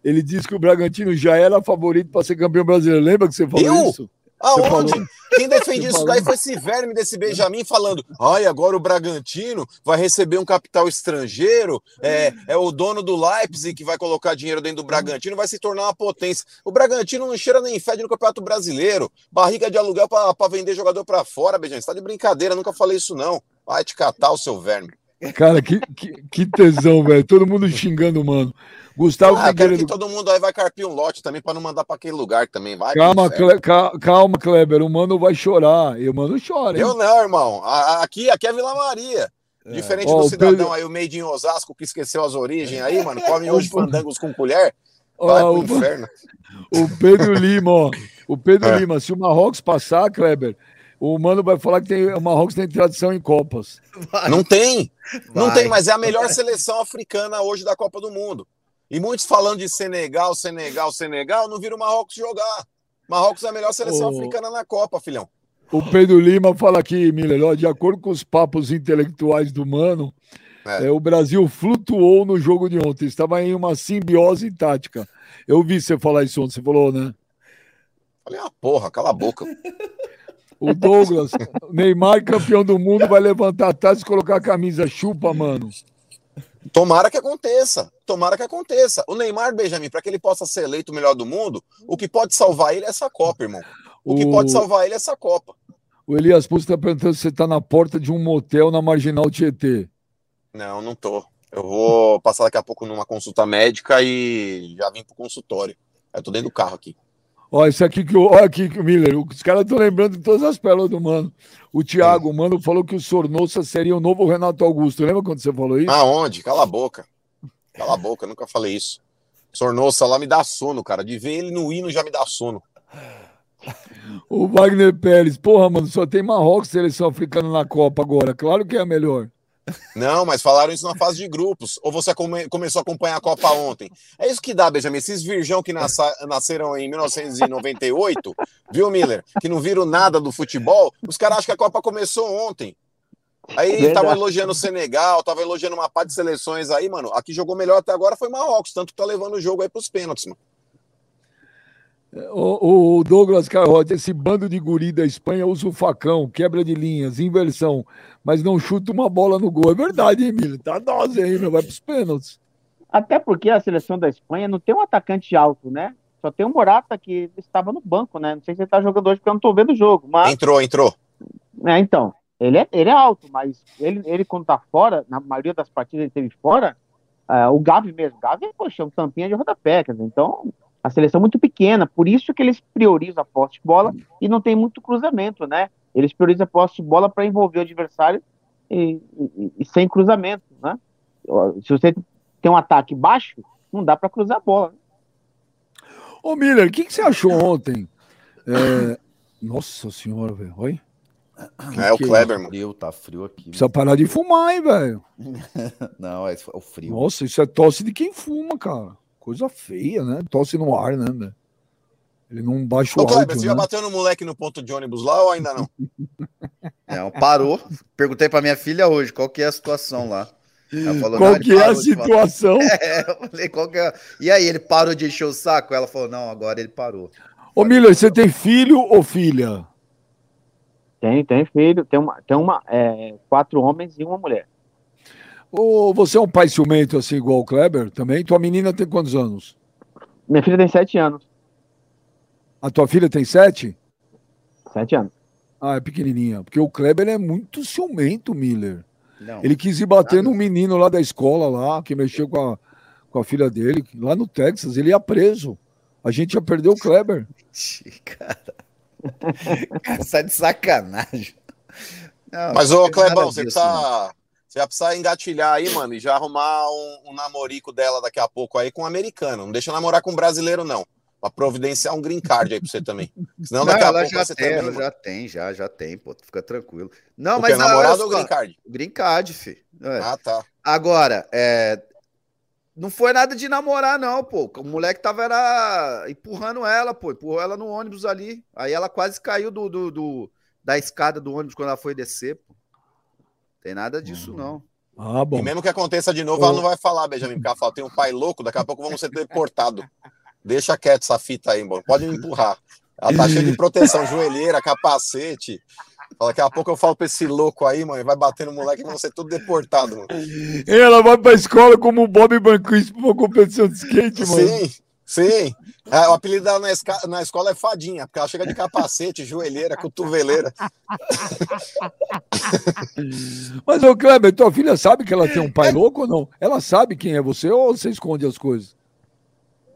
ele disse que o Bragantino já era favorito para ser campeão brasileiro. Lembra que você falou Eu? isso? Aonde? falou. Quem defende Você isso daí foi esse verme desse Benjamin falando: ai, agora o Bragantino vai receber um capital estrangeiro, é, é o dono do Leipzig que vai colocar dinheiro dentro do Bragantino, vai se tornar uma potência. O Bragantino não cheira nem fede no Campeonato Brasileiro. Barriga de aluguel para vender jogador para fora, Benjamin. Você tá de brincadeira, nunca falei isso, não. Vai te catar o seu verme. Cara, que, que, que tesão, velho. Todo mundo xingando o mano. Gustavo Ah, quero que Figueiredo. todo mundo aí vai carpir um lote também para não mandar para aquele lugar também. Vai, Calma, inferno. Cle- ca- calma, Kleber. O mano vai chorar. E o mano chora. hein? Eu não, irmão. Aqui, aqui é Vila Maria. Diferente Ó, do cidadão Pedro- aí, o meio de Osasco, que esqueceu as origens aí, mano. Come hoje fandangos com colher. Vai pro o- inferno. O Pedro Lima, ó. O Pedro É. Lima, se o Marrocos passar, Kleber, o Mano vai falar que tem, o Marrocos tem tradição em Copas. Vai, Não tem. Não vai. tem, mas é a melhor seleção africana hoje da Copa do Mundo. E muitos falando de Senegal, Senegal, Senegal, não viram o Marrocos jogar. Marrocos é a melhor seleção africana na Copa, filhão. O Pedro Lima fala aqui, Miller, ó, de acordo com os papos intelectuais do Mano, É. é, o Brasil flutuou no jogo de ontem, estava em uma simbiose tática. Eu vi você falar isso ontem, você falou, né? Falei, ah, porra, cala a boca. O Douglas, Neymar, campeão do mundo, vai levantar a taça e colocar a camisa chupa, mano. Tomara que aconteça. Tomara que aconteça. O Neymar, Benjamin, para que ele possa ser eleito o melhor do mundo, o que pode salvar ele é essa Copa, irmão. O que O- pode salvar ele é essa Copa. O Elias Pulso está perguntando se você está na porta de um motel na Marginal Tietê. Não, não tô. Eu vou passar daqui a pouco numa consulta médica e já vim pro consultório. Eu tô dentro do carro aqui. Ó, isso aqui que. Olha aqui, que o Miller. Os caras estão lembrando de todas as pérolas do mano. O Thiago, o mano, falou que o Sornossa seria o novo Renato Augusto. Lembra quando você falou isso? Aonde? Cala a boca. Cala a boca, eu nunca falei isso. Sornossa lá me dá sono, cara. De ver ele no hino já me dá sono. O Wagner Pérez. Porra, mano, só tem Marrocos seleção africana na Copa agora. Claro que é a melhor. Não, mas falaram isso na fase de grupos. Ou você come- começou a acompanhar a Copa ontem? É isso que dá, Benjamin. Esses virgão que nasça- nasceram em 1998, viu, Miller? Que não viram nada do futebol, os caras acham que a Copa começou ontem. Aí estavam elogiando o Senegal, estavam elogiando uma parte de seleções aí, mano. A que jogou melhor até agora foi Marrocos, tanto que tá levando o jogo aí pros pênaltis, mano. O, o Douglas Carrote, esse bando de guri da Espanha usa o facão, quebra de linhas, inversão, mas não chuta uma bola no gol. É verdade, hein, Miller? Tá dose aí, meu. Vai pros pênaltis. Até porque a seleção da Espanha não tem um atacante alto, né? Só tem o Morata que estava no banco, né? Não sei se ele tá jogando hoje porque eu não tô vendo o jogo, mas Entrou, entrou. É, então, ele é, ele é alto, mas ele, ele quando tá fora, na maioria das partidas ele teve fora, ah, o Gavi mesmo, Gavi é, poxa, um tampinha de rodapé, quer dizer, então, a seleção é muito pequena, por isso que eles priorizam a posse de bola e não tem muito cruzamento, né? Eles priorizam a posse de bola para envolver o adversário e, e, e, sem cruzamento, né? Se você tem um ataque baixo, não dá para cruzar a bola. Né? Ô Miller, o que, que, você achou ontem? É... Nossa senhora, velho. Oi? É, o Kleber, mano. Frio, tá frio aqui. Precisa parar de fumar, hein, velho. não, é o frio. Nossa, isso é tosse de quem fuma, cara. Coisa feia, né? Tosse no ar, né? Ele não baixa o Ô, Kleber, você né? já bateu no moleque no ponto de ônibus lá ou ainda não? Não, parou. Perguntei pra minha filha hoje qual que é a situação lá. Falou, qual que é a situação? É, eu falei, qual que é? E aí, ele parou de encher o saco? Ela falou, não, agora ele parou. Ô, Miller, você tem filho ou filha? Tem, tem filho. Tem uma, tem uma é, quatro homens e uma mulher. Ô, você é um pai ciumento assim, igual o Kleber também? Tua menina tem quantos anos? Minha filha tem sete anos. A tua filha tem sete? Sete anos. Ah, é pequenininha. Porque o Kleber é muito ciumento, Miller. Não. Ele quis ir bater no menino lá da escola, lá, que mexeu com a, com a filha dele, lá no Texas. Ele ia preso. A gente já perdeu o Kleber. Cara, cara sai de sacanagem. Não, Mas, ô, Clebão, você precisa, você vai precisar engatilhar aí, mano, e já arrumar um, um namorico dela daqui a pouco aí com um americano. Não deixa namorar com um brasileiro, não pra providenciar um green card aí pra você também. Senão daqui não, a pouco já você tem, também, ela já tem, já, já tem, pô, fica tranquilo. Não, o mas namorado ou green card? Green card, fi. É. Ah, tá. Agora, é, não foi nada de namorar, não, pô. O moleque tava era, empurrando ela, pô. Empurrou ela no ônibus ali. Aí ela quase caiu do, do, do da escada do ônibus quando ela foi descer, pô. Tem nada disso, uhum. não. Ah, bom. E mesmo que aconteça de novo, ela não vai falar, Benjamin, porque ela fala, tem um pai louco, daqui a pouco vamos ser deportados. Deixa quieto essa fita aí, mano. Pode me empurrar. Ela tá cheia de proteção, joelheira, capacete. Daqui a pouco eu falo pra esse louco aí, mano, vai bater no moleque e vão ser tudo deportado, mano. Ela vai pra escola como o Bob Banquist pra uma competição de skate, mano. Sim, sim. É, o apelido dela na, esca... na escola é Fadinha, porque ela chega de capacete, joelheira, cotoveleira. Mas, ô Kleber, tua filha sabe que ela tem um pai louco ou não? Ela sabe quem é você ou você esconde as coisas?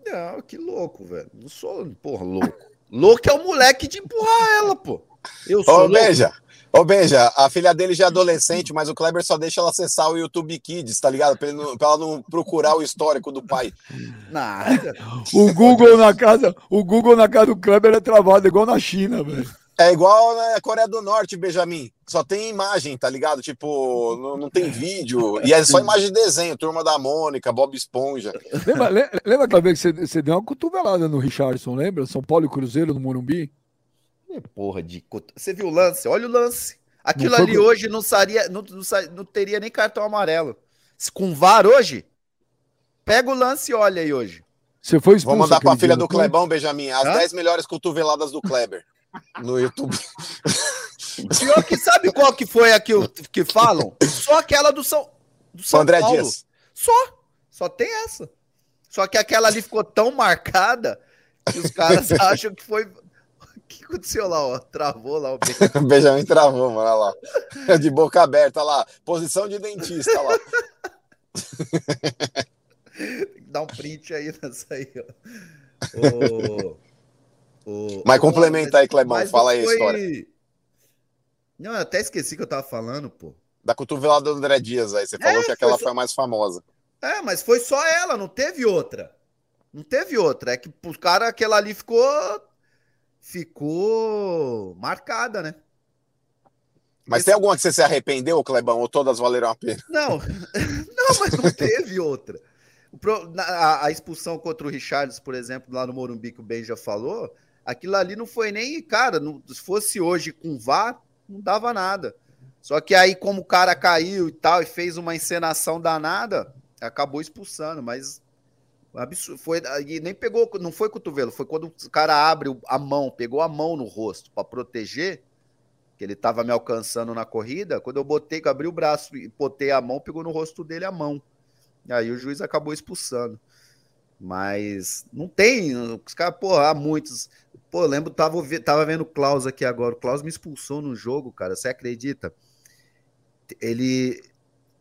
Não, que louco, velho. Não sou, porra, louco. louco é o moleque de empurrar ela, pô. Eu sou Ô, louco. Beija. Ô, Benja, a filha dele já é adolescente, mas o Kleber só deixa ela acessar o YouTube Kids, tá ligado? Pra, não, pra ela não procurar o histórico do pai. Nada. o Google na casa, o Google na casa do Kleber é travado, igual na China, velho. É igual na Coreia do Norte, Benjamin. Só tem imagem, tá ligado? Tipo, não, não tem vídeo. E é só imagem de desenho. Turma da Mônica, Bob Esponja. Lembra, lembra aquela vez que você, você deu uma cotovelada no Richardson, lembra? São Paulo e Cruzeiro no Morumbi? Porra de. Você viu o lance? Olha o lance. Aquilo ali foi... hoje não, saria, não, não, não, teria nem cartão amarelo. Se com VAR hoje, pega o lance e olha aí hoje. Você foi expulso. Vou mandar pra filha do Clebão, Benjamin, as 10 melhores cotoveladas do Kleber no YouTube. Pior que sabe qual que foi a que, que falam? Só aquela do São, do São André Paulo. Dias. Só. Só tem essa. Só que aquela ali ficou tão marcada que os caras acham que foi. O que aconteceu lá, ó? Travou lá o Benjamin. Benjamin travou, mano. Olha lá. De boca aberta, olha lá. Posição de dentista, lá. Tem que dar um print aí nessa aí, ó. O, mas complementa aí, Clebão, fala aí foi... a história. Não, eu até esqueci que eu tava falando, pô. Da cotovelada do André Dias aí, você falou é, que aquela foi, só... foi a mais famosa. É, mas foi só ela, não teve outra. Não teve outra. É que o cara, aquela ali ficou. Ficou marcada, né? Mas Esse... tem alguma que você se arrependeu, Clebão, ou todas valeram a pena? Não, não, mas não teve outra. A, expulsão contra o Richards, por exemplo, lá no Morumbi, que o Ben já falou, Aquilo ali não foi nem, cara, não, se fosse hoje com VAR, não dava nada. Só que aí, como o cara caiu e tal, e fez uma encenação danada, acabou expulsando, mas absurdo, foi, e nem pegou, não foi cotovelo, foi quando o cara abre a mão, pegou a mão no rosto para proteger, que ele tava me alcançando na corrida, quando eu botei, abri o braço e botei a mão, pegou no rosto dele a mão. E aí o juiz acabou expulsando. Mas não tem, os caras, pô, há muitos. Pô, eu lembro, tava, tava vendo o Klaus aqui agora. O Klaus me expulsou no jogo, cara. Você acredita? Ele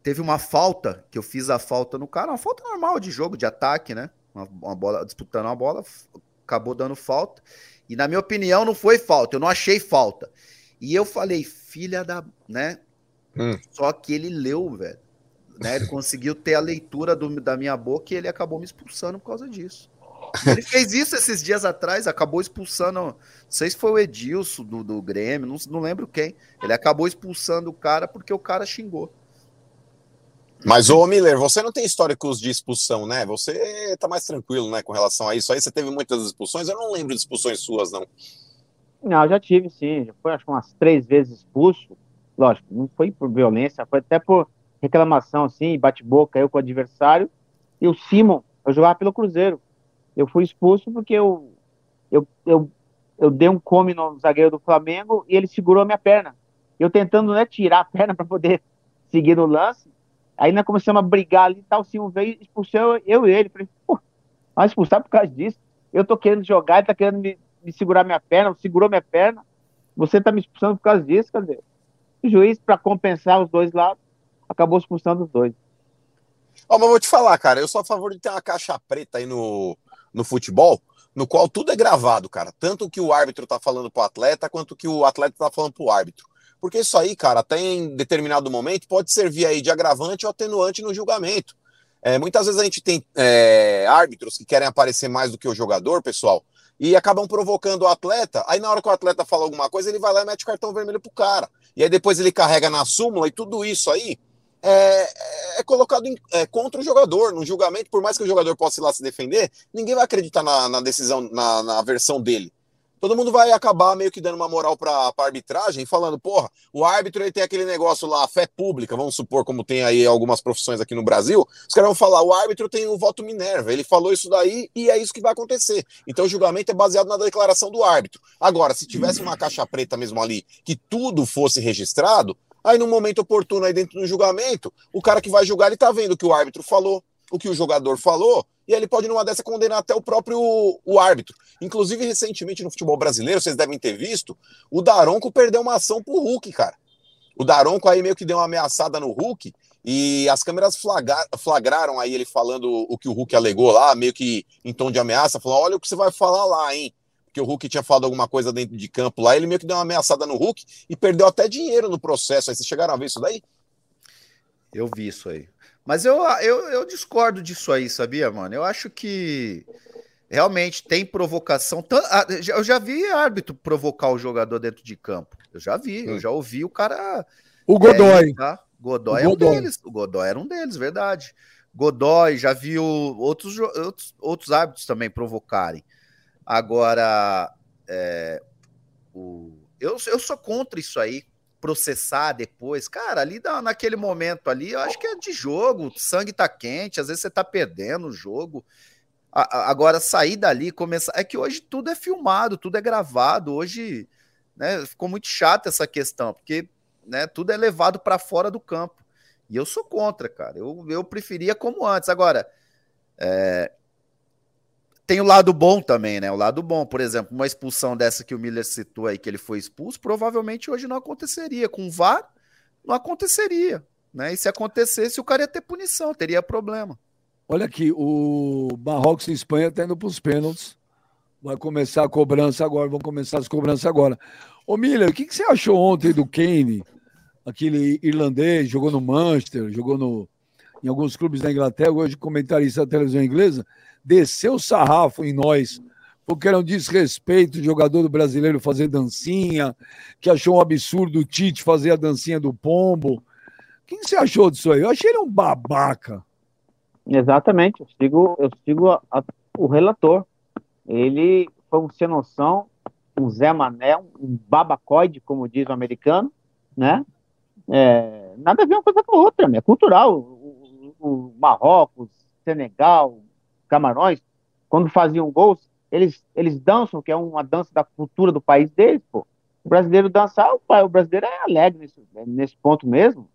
teve uma falta, que eu fiz a falta no cara, uma falta normal de jogo, de ataque, né? Uma, uma bola, disputando uma bola, acabou dando falta. E na minha opinião, não foi falta, eu não achei falta. E eu falei, filha da. né? Hum. Só que ele leu, velho. Né? Ele conseguiu ter a leitura do, da minha boca e ele acabou me expulsando por causa disso. Ele fez isso esses dias atrás, acabou expulsando. Não sei se foi o Edilson do, do Grêmio, não, não lembro quem. Ele acabou expulsando o cara porque o cara xingou. Mas, ô Miller, você não tem históricos de expulsão, né? Você tá mais tranquilo, né, com relação a isso. Aí você teve muitas expulsões. Eu não lembro de expulsões suas, não. Não, já tive, sim. Já foi, acho que umas três vezes expulso. Lógico, não foi por violência, foi até por reclamação, assim, bate-boca, eu com o adversário. E o Simon, eu jogava pelo Cruzeiro. Eu fui expulso porque eu, eu, eu, eu dei um come no zagueiro do Flamengo e ele segurou a minha perna. Eu tentando né, tirar a perna para poder seguir no lance. Aí nós começamos a brigar ali e tal. O Simon veio expulsou eu e ele. Falei, pô, vai expulsar por causa disso. Eu tô querendo jogar, ele tá querendo me, me segurar minha perna, segurou minha perna. Você tá me expulsando por causa disso, cadê? O juiz, para compensar os dois lados, acabou expulsando os dois. Ó, oh, mas vou te falar, cara, eu sou a favor de ter uma caixa preta aí no, no futebol, no qual tudo é gravado, cara. Tanto o que o árbitro tá falando pro atleta, quanto o que o atleta tá falando pro árbitro. Porque isso aí, cara, até em determinado momento pode servir aí de agravante ou atenuante no julgamento. É, muitas vezes a gente tem é, árbitros que querem aparecer mais do que o jogador, pessoal, e acabam provocando o atleta. Aí na hora que o atleta fala alguma coisa, ele vai lá e mete o cartão vermelho pro cara. E aí depois ele carrega na súmula e tudo isso aí é, é colocado em, é, contra o jogador, no julgamento, por mais que o jogador possa ir lá se defender, ninguém vai acreditar na, na decisão, na, na, versão dele. Todo mundo vai acabar meio que dando uma moral para a arbitragem, falando, porra, o árbitro ele tem aquele negócio lá, fé pública, vamos supor, como tem aí algumas profissões aqui no Brasil, os caras vão falar, o árbitro tem o voto Minerva, ele falou isso daí e é isso que vai acontecer. Então o julgamento é baseado na declaração do árbitro. Agora, se tivesse uma caixa preta mesmo ali, que tudo fosse registrado, Aí, no momento oportuno, aí dentro do julgamento, o cara que vai julgar, ele tá vendo o que o árbitro falou, o que o jogador falou, e ele pode, numa dessa, condenar até o próprio o árbitro. Inclusive, recentemente no futebol brasileiro, vocês devem ter visto, o Daronco perdeu uma ação pro Hulk, cara. O Daronco aí meio que deu uma ameaçada no Hulk, e as câmeras flagraram aí ele falando o que o Hulk alegou lá, meio que em tom de ameaça, falou: olha o que você vai falar lá, hein? que o Hulk tinha falado alguma coisa dentro de campo lá, ele meio que deu uma ameaçada no Hulk e perdeu até dinheiro no processo. Aí vocês chegaram a ver isso daí? Eu vi isso aí. Mas eu, eu, eu discordo disso aí, sabia, mano? Eu acho que realmente tem provocação. Ah, eu já vi árbitro provocar o jogador dentro de campo. Eu já vi, eu já ouvi o cara. O Godoy. É, tá? Godoy o é Godoy. um deles. O Godoy era um deles, verdade. Godoy, já vi outros, outros, outros árbitros também provocarem. Agora, é, o, eu, eu sou contra isso aí, processar depois. Cara, ali naquele momento ali, eu acho que é de jogo, o sangue tá quente, às vezes você tá perdendo o jogo. Agora, sair dali, começar. É que hoje tudo é filmado, tudo é gravado. Hoje né, ficou muito chato essa questão, porque né, tudo é levado para fora do campo. E eu sou contra, cara. Eu, eu preferia como antes. Agora, é, tem o lado bom também, né? O lado bom, por exemplo, uma expulsão dessa que o Miller citou aí, que ele foi expulso, provavelmente hoje não aconteceria. Com o VAR, não aconteceria. Né? E se acontecesse, o cara ia ter punição, teria problema. Olha aqui, o Marrocos e Espanha está indo para os pênaltis. Vai começar a cobrança agora, vão começar as cobranças agora. Ô Miller, o que, que você achou ontem do Kane, aquele irlandês, jogou no Manchester, jogou no, em alguns clubes da Inglaterra, hoje comentarista da televisão inglesa desceu o sarrafo em nós, porque era um desrespeito de jogador do brasileiro fazer dancinha, que achou um absurdo o Tite fazer a dancinha do pombo. O que você achou disso aí? Eu achei ele um babaca. Exatamente, eu sigo, eu sigo a, a, o relator. Ele foi um sem noção, um Zé Mané, um babacoide, como diz o americano, né? É, nada a ver uma coisa com a outra, é cultural. O, o, o Marrocos, Senegal, Camarões, quando faziam gols, eles, eles dançam, que é uma dança da cultura do país deles, pô. O brasileiro dançar, o, o brasileiro é alegre nesse, nesse ponto mesmo.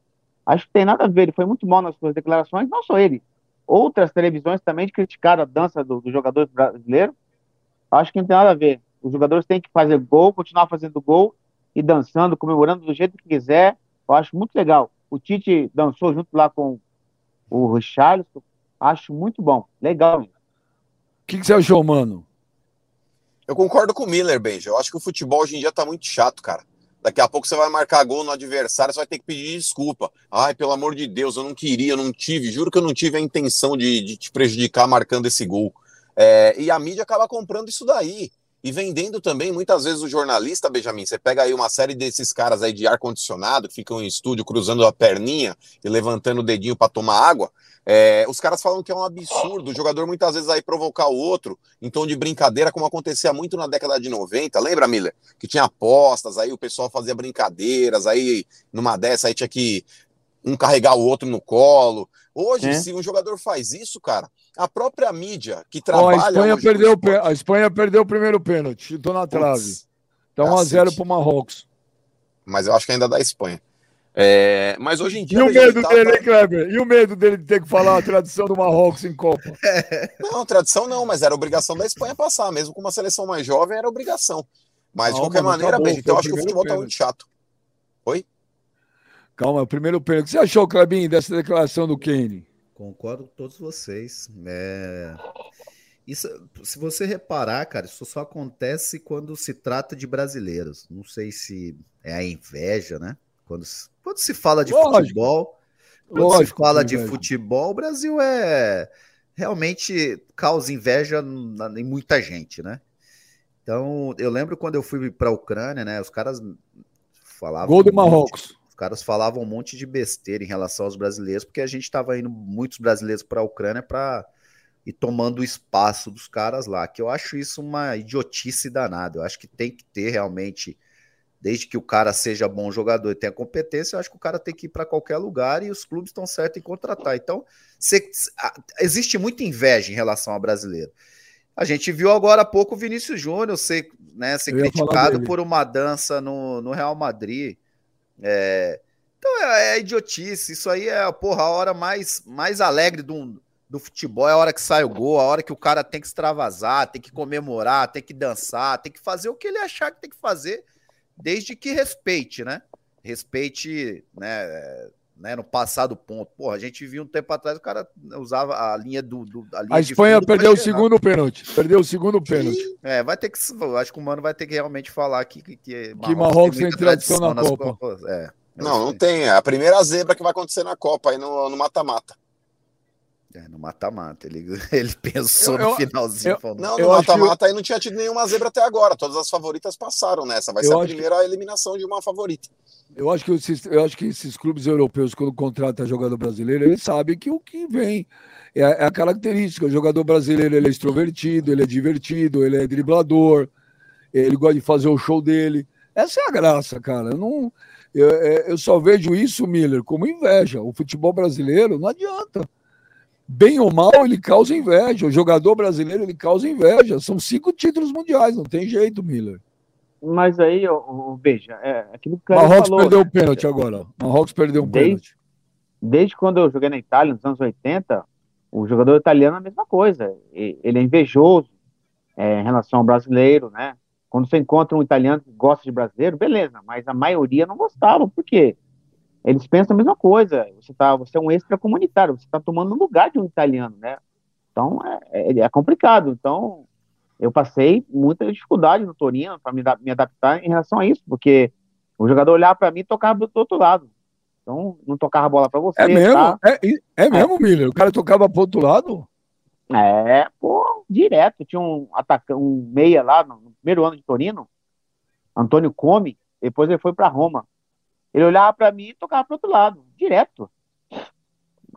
Acho que tem nada a ver, ele foi muito mal nas suas declarações, não só ele. Outras televisões também criticaram a dança dos do jogadores brasileiros. Acho que não tem nada a ver. Os jogadores têm que fazer gol, continuar fazendo gol e dançando, comemorando do jeito que quiser. Eu acho muito legal. O Tite dançou junto lá com o Richarlison, Acho muito bom. Legal. O que, que, você achou, mano? Eu concordo com o Miller, Benja. Eu acho que o futebol hoje em dia tá muito chato, cara. Daqui a pouco você vai marcar gol no adversário, você vai ter que pedir desculpa. Ai, pelo amor de Deus, eu não queria, eu não tive, juro que eu não tive a intenção de, de te prejudicar marcando esse gol. É, e a mídia acaba comprando isso daí. E vendendo também, muitas vezes, o jornalista, Benjamin, você pega aí uma série desses caras aí de ar-condicionado, que ficam em estúdio cruzando a perninha e levantando o dedinho para tomar água. É, os caras falam que é um absurdo o jogador muitas vezes aí provocar o outro em tom de brincadeira, como acontecia muito na década de 90. Lembra, Miller? Que tinha apostas, aí o pessoal fazia brincadeiras, aí numa dessa aí tinha que um carregar o outro no colo. Hoje, é. se um jogador faz isso, cara, a própria mídia que trabalha. Oh, a, Espanha perdeu, a Espanha perdeu o primeiro pênalti, chutou na trave. Então 1x0 para o Marrocos. Mas eu acho que ainda dá Espanha. É, mas hoje em dia. E o medo dele, hein, Kleber? E o medo dele de ter que falar a tradição do Marrocos em Copa? Não, tradição não, mas era obrigação da Espanha passar, mesmo com uma seleção mais jovem, era obrigação. Mas, de qualquer maneira, acabou, então eu acho que o futebol pênalti. tá muito chato. Calma, primeiro pênalti. O que você achou, Clebinho, dessa declaração do Kane? Concordo com todos vocês. É... Isso, se você reparar, cara, isso só acontece quando se trata de brasileiros. Não sei se é a inveja, né? Quando, quando se fala de Lógico. futebol, quando Lógico, se fala de futebol, o Brasil é realmente causa inveja em muita gente, né? Então, eu lembro quando eu fui para a Ucrânia, né? Os caras falavam. Gol do Marrocos caras falavam um monte de besteira em relação aos brasileiros, porque a gente estava indo muitos brasileiros para a Ucrânia para ir tomando o espaço dos caras lá, que eu acho isso uma idiotice danada. Eu acho que tem que ter realmente, desde que o cara seja bom jogador e tenha competência, eu acho que o cara tem que ir para qualquer lugar e os clubes estão certos em contratar. Então, existe muita inveja em relação ao brasileiro. A gente viu agora há pouco o Vinícius Júnior ser, né, ser criticado por uma dança no, no Real Madrid. É, então é, é, idiotice. Isso aí é porra, a hora mais, mais alegre do, do futebol. É a hora que sai o gol, a hora que o cara tem que extravasar, tem que comemorar, tem que dançar, tem que fazer o que ele achar que tem que fazer, desde que respeite, né? Respeite, né? Né, no passado ponto. Porra, a gente viu um tempo atrás o cara usava a linha do. do a, linha a Espanha perdeu o segundo pênalti. Perdeu o segundo pênalti. É, vai ter que. Acho que o Mano vai ter que realmente falar que, que, que Marrocos, que Marrocos tem, tem tradição, tradição na Copa. Copas. É, não, não tem. É a primeira zebra que vai acontecer na Copa aí no mata-mata. É, no mata-mata. Ele, ele pensou eu, no finalzinho. Eu, não, no mata-mata aí não tinha tido nenhuma zebra até agora. Todas as favoritas passaram nessa. Vai ser a primeira que... eliminação de uma favorita. Eu acho, que esses, eu acho que esses clubes europeus, quando contratam jogador brasileiro, eles sabem que o que vem é, é a característica. O jogador brasileiro ele é extrovertido, ele é divertido, ele é driblador, ele gosta de fazer o show dele. Essa é a graça, cara. Eu, não, eu, é, eu só vejo isso, Miller, como inveja. O futebol brasileiro não adianta. Bem ou mal, ele causa inveja. O jogador brasileiro ele causa inveja. São cinco títulos mundiais, não tem jeito, Miller. Mas aí, o, veja, é aquilo que o Marrocos falou, perdeu né? o pênalti agora. Marrocos perdeu um desde, pênalti. Desde quando eu joguei na Itália, nos anos 80, o jogador italiano é a mesma coisa. Ele é invejoso é, em relação ao brasileiro, né? Quando você encontra um italiano que gosta de brasileiro, beleza, mas a maioria não gostava. Por quê? Eles pensam a mesma coisa. Você, tá, você é um extracomunitário, você está tomando o lugar de um italiano, né? Então é, é, é complicado. Então eu passei muita dificuldade no Torino para me, me, adaptar em relação a isso, porque o jogador olhava para mim e tocava do outro lado. Então, não tocava a bola para você. É mesmo? Tá? É, é mesmo, é. Miller? O cara tocava para outro lado? É, pô, direto. Tinha um atacante, um meia lá no primeiro ano de Torino, Antônio Come, depois ele foi para Roma. Ele olhava para mim e tocava para outro lado, direto.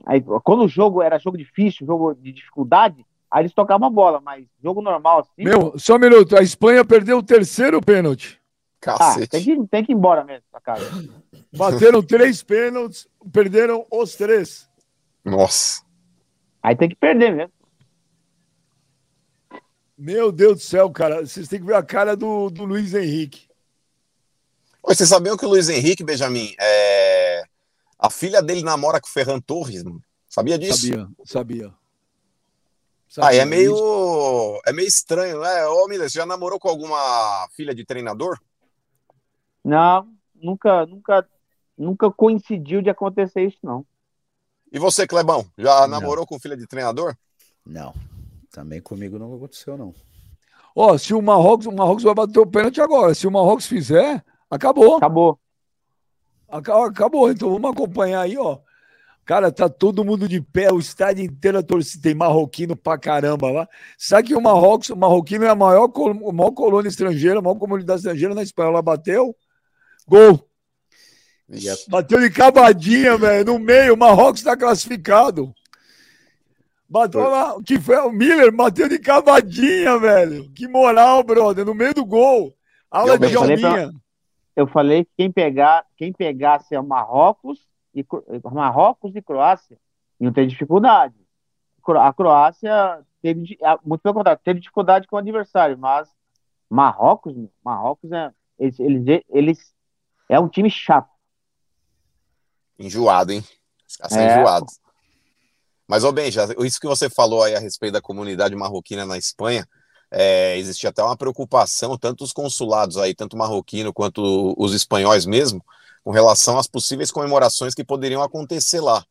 Aí, quando o jogo era jogo difícil, jogo de dificuldade, Aí eles tocavam a bola, mas jogo normal assim. Meu, só um minuto. A Espanha perdeu o terceiro pênalti. Cacete. Ah, tem, que, tem que ir embora mesmo pra casa. Bateram três pênaltis, perderam os três. Nossa. Aí tem que perder mesmo. Meu Deus do céu, cara. Vocês têm que ver a cara do, do Luiz Henrique. Vocês sabiam que o Luiz Henrique, Benjamin, é... a filha dele namora com o Ferran Torres? Mano? Sabia disso? Sabia, sabia. Sabe? Ah, é meio, é meio estranho, né? Ô, Miles, você já namorou com alguma filha de treinador? Não, nunca, nunca, nunca coincidiu de acontecer isso, não. E você, Clebão, já não. namorou com filha de treinador? Não, também comigo não aconteceu, não. Ó, oh, se o Marrocos, o Marrocos vai bater o pênalti agora. Se o Marrocos fizer, Acabou. Acabou. Acabou. Então vamos acompanhar aí, ó. Cara, tá todo mundo de pé, o estádio inteiro torcida. Tem marroquino pra caramba lá. Sabe que o Marrocos, o marroquino é a maior, a maior colônia estrangeira, a maior comunidade estrangeira na Espanha. Ela bateu. Gol. Bateu de cavadinha, velho. No meio, o Marrocos tá classificado. Bateu lá, que foi o Miller, bateu de cavadinha, velho. Que moral, brother, no meio do gol. Aula de Jalminha. Eu falei que quem pegar, quem pegasse é o Marrocos e Marrocos e Croácia não tem dificuldade. A Croácia teve muito pelo contrário, teve dificuldade com o adversário, mas Marrocos, Marrocos é eles, eles, eles é um time chato. Enjoado, hein? Assim, é. enjoado. Mas, ô bem, já, isso que você falou aí a respeito da comunidade marroquina na Espanha, é, existia até uma preocupação, tanto os consulados aí, tanto marroquino quanto os espanhóis mesmo, com relação às possíveis comemorações que poderiam acontecer lá.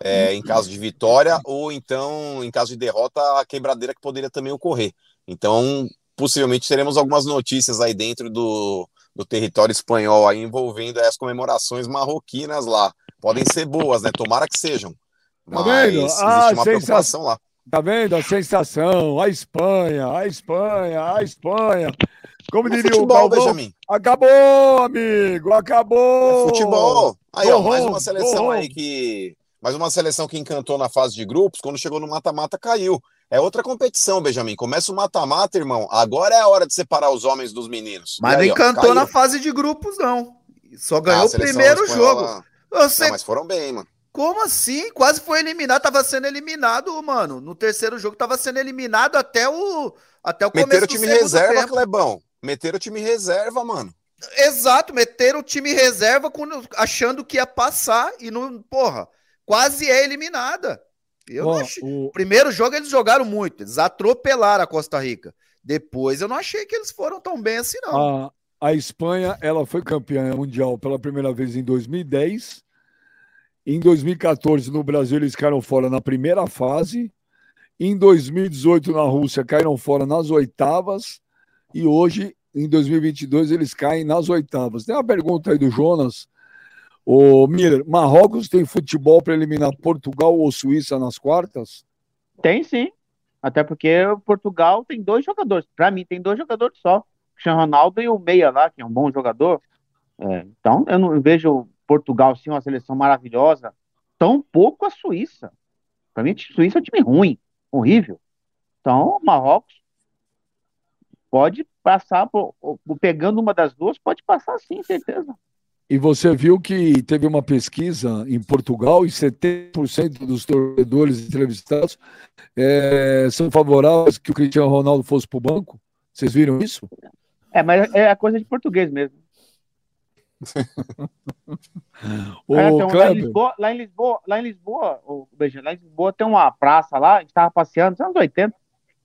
É, em caso de vitória ou então, em caso de derrota, a quebradeira que poderia também ocorrer. Então, possivelmente teremos algumas notícias aí dentro do, do território espanhol aí envolvendo as comemorações marroquinas lá. Podem ser boas, né? Tomara que sejam. Tá vendo? Ah, uma sensação lá. Tá vendo? A sensação, a Espanha, a Espanha, a Espanha. Como diria futebol, o Galvão, Benjamin. acabou, amigo, acabou. É futebol. Aí, ó, mais uma seleção aí que mais uma seleção que encantou na fase de grupos, quando chegou no mata-mata caiu. É outra competição, Benjamin. Começa o mata-mata, irmão. Agora é a hora de separar os homens dos meninos. Mas não encantou ó, na fase de grupos, não. Só ganhou ah, o primeiro jogo. Você... Não, mas foram bem, mano. Como assim? Quase foi eliminado, tava sendo eliminado, mano. No terceiro jogo tava sendo eliminado até o até o meteram começo o time reserva, tempo. Clebão. Meteram o time reserva, mano. Exato, meteram o time reserva achando que ia passar e não, porra, quase é eliminada. Eu Bom, achei... o... Primeiro jogo eles jogaram muito, eles atropelaram a Costa Rica. Depois eu não achei que eles foram tão bem assim, não. A, a Espanha, ela foi campeã mundial pela primeira vez em 2010 em 2014, no Brasil, eles caíram fora na primeira fase. Em 2018, na Rússia, caíram fora nas oitavas. E hoje, em 2022, eles caem nas oitavas. Tem uma pergunta aí do Jonas. O Miller, Marrocos tem futebol para eliminar Portugal ou Suíça nas quartas? Tem sim. Até porque Portugal tem dois jogadores. Para mim, tem dois jogadores só. O Cristiano Ronaldo e o Meia lá, que é um bom jogador. É, então, eu não vejo Portugal, sim, uma seleção maravilhosa. Tão pouco a Suíça. Para mim, a Suíça é um time ruim, horrível. Então, Marrocos pode passar, por, pegando uma das duas, pode passar sim, certeza. E você viu que teve uma pesquisa em Portugal e 70% dos torcedores entrevistados é, são favoráveis que o Cristiano Ronaldo fosse para o banco? Vocês viram isso? É, mas é a coisa de português mesmo. É, então, lá, em Lisboa, lá em Lisboa, lá em Lisboa, o Beijão, lá em Lisboa tem uma praça lá, a gente tava passeando, nos anos 80,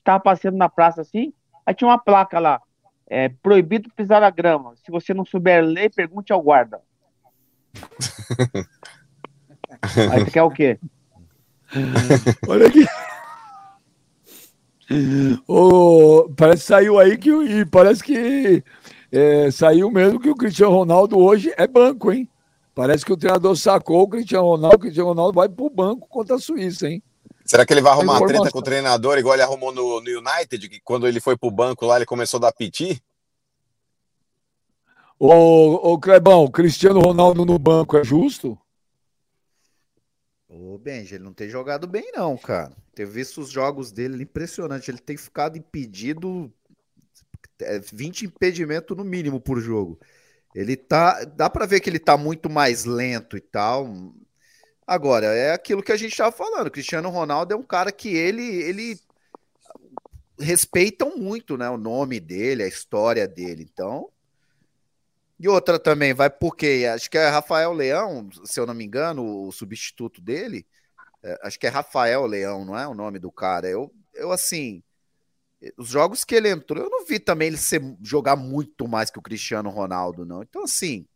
tava passeando na praça assim, aí tinha uma placa lá, é, proibido pisar na grama. Se você não souber ler, pergunte ao guarda. aí você quer o quê? Olha aqui. Oh, parece que saiu aí que e parece que é, saiu mesmo que o Cristiano Ronaldo hoje é banco, hein? Parece que o treinador sacou o Cristiano Ronaldo, o Cristiano Ronaldo vai pro banco contra a Suíça, hein? Será que ele vai arrumar uma treta com o treinador, igual ele arrumou no, no, United, que quando ele foi pro banco lá, ele começou a dar piti? Ô, ô Clebão, o Cristiano Ronaldo no banco é justo? Ô, Benji, ele não tem jogado bem, não, cara. Ter visto os jogos dele, impressionante. Ele tem ficado impedido 20 é, impedimentos no mínimo por jogo. Ele tá. Dá para ver que ele tá muito mais lento e tal. Agora, é aquilo que a gente estava falando. Cristiano Ronaldo é um cara que ele, ele respeitam muito, né? O nome dele, a história dele. Então. E outra também, vai porque acho que é Rafael Leão, se eu não me engano, o substituto dele. É, acho que é Rafael Leão, não é o nome do cara. Eu, eu assim, os jogos que ele entrou, eu não vi também ele ser, jogar muito mais que o Cristiano Ronaldo, não. Então, assim, não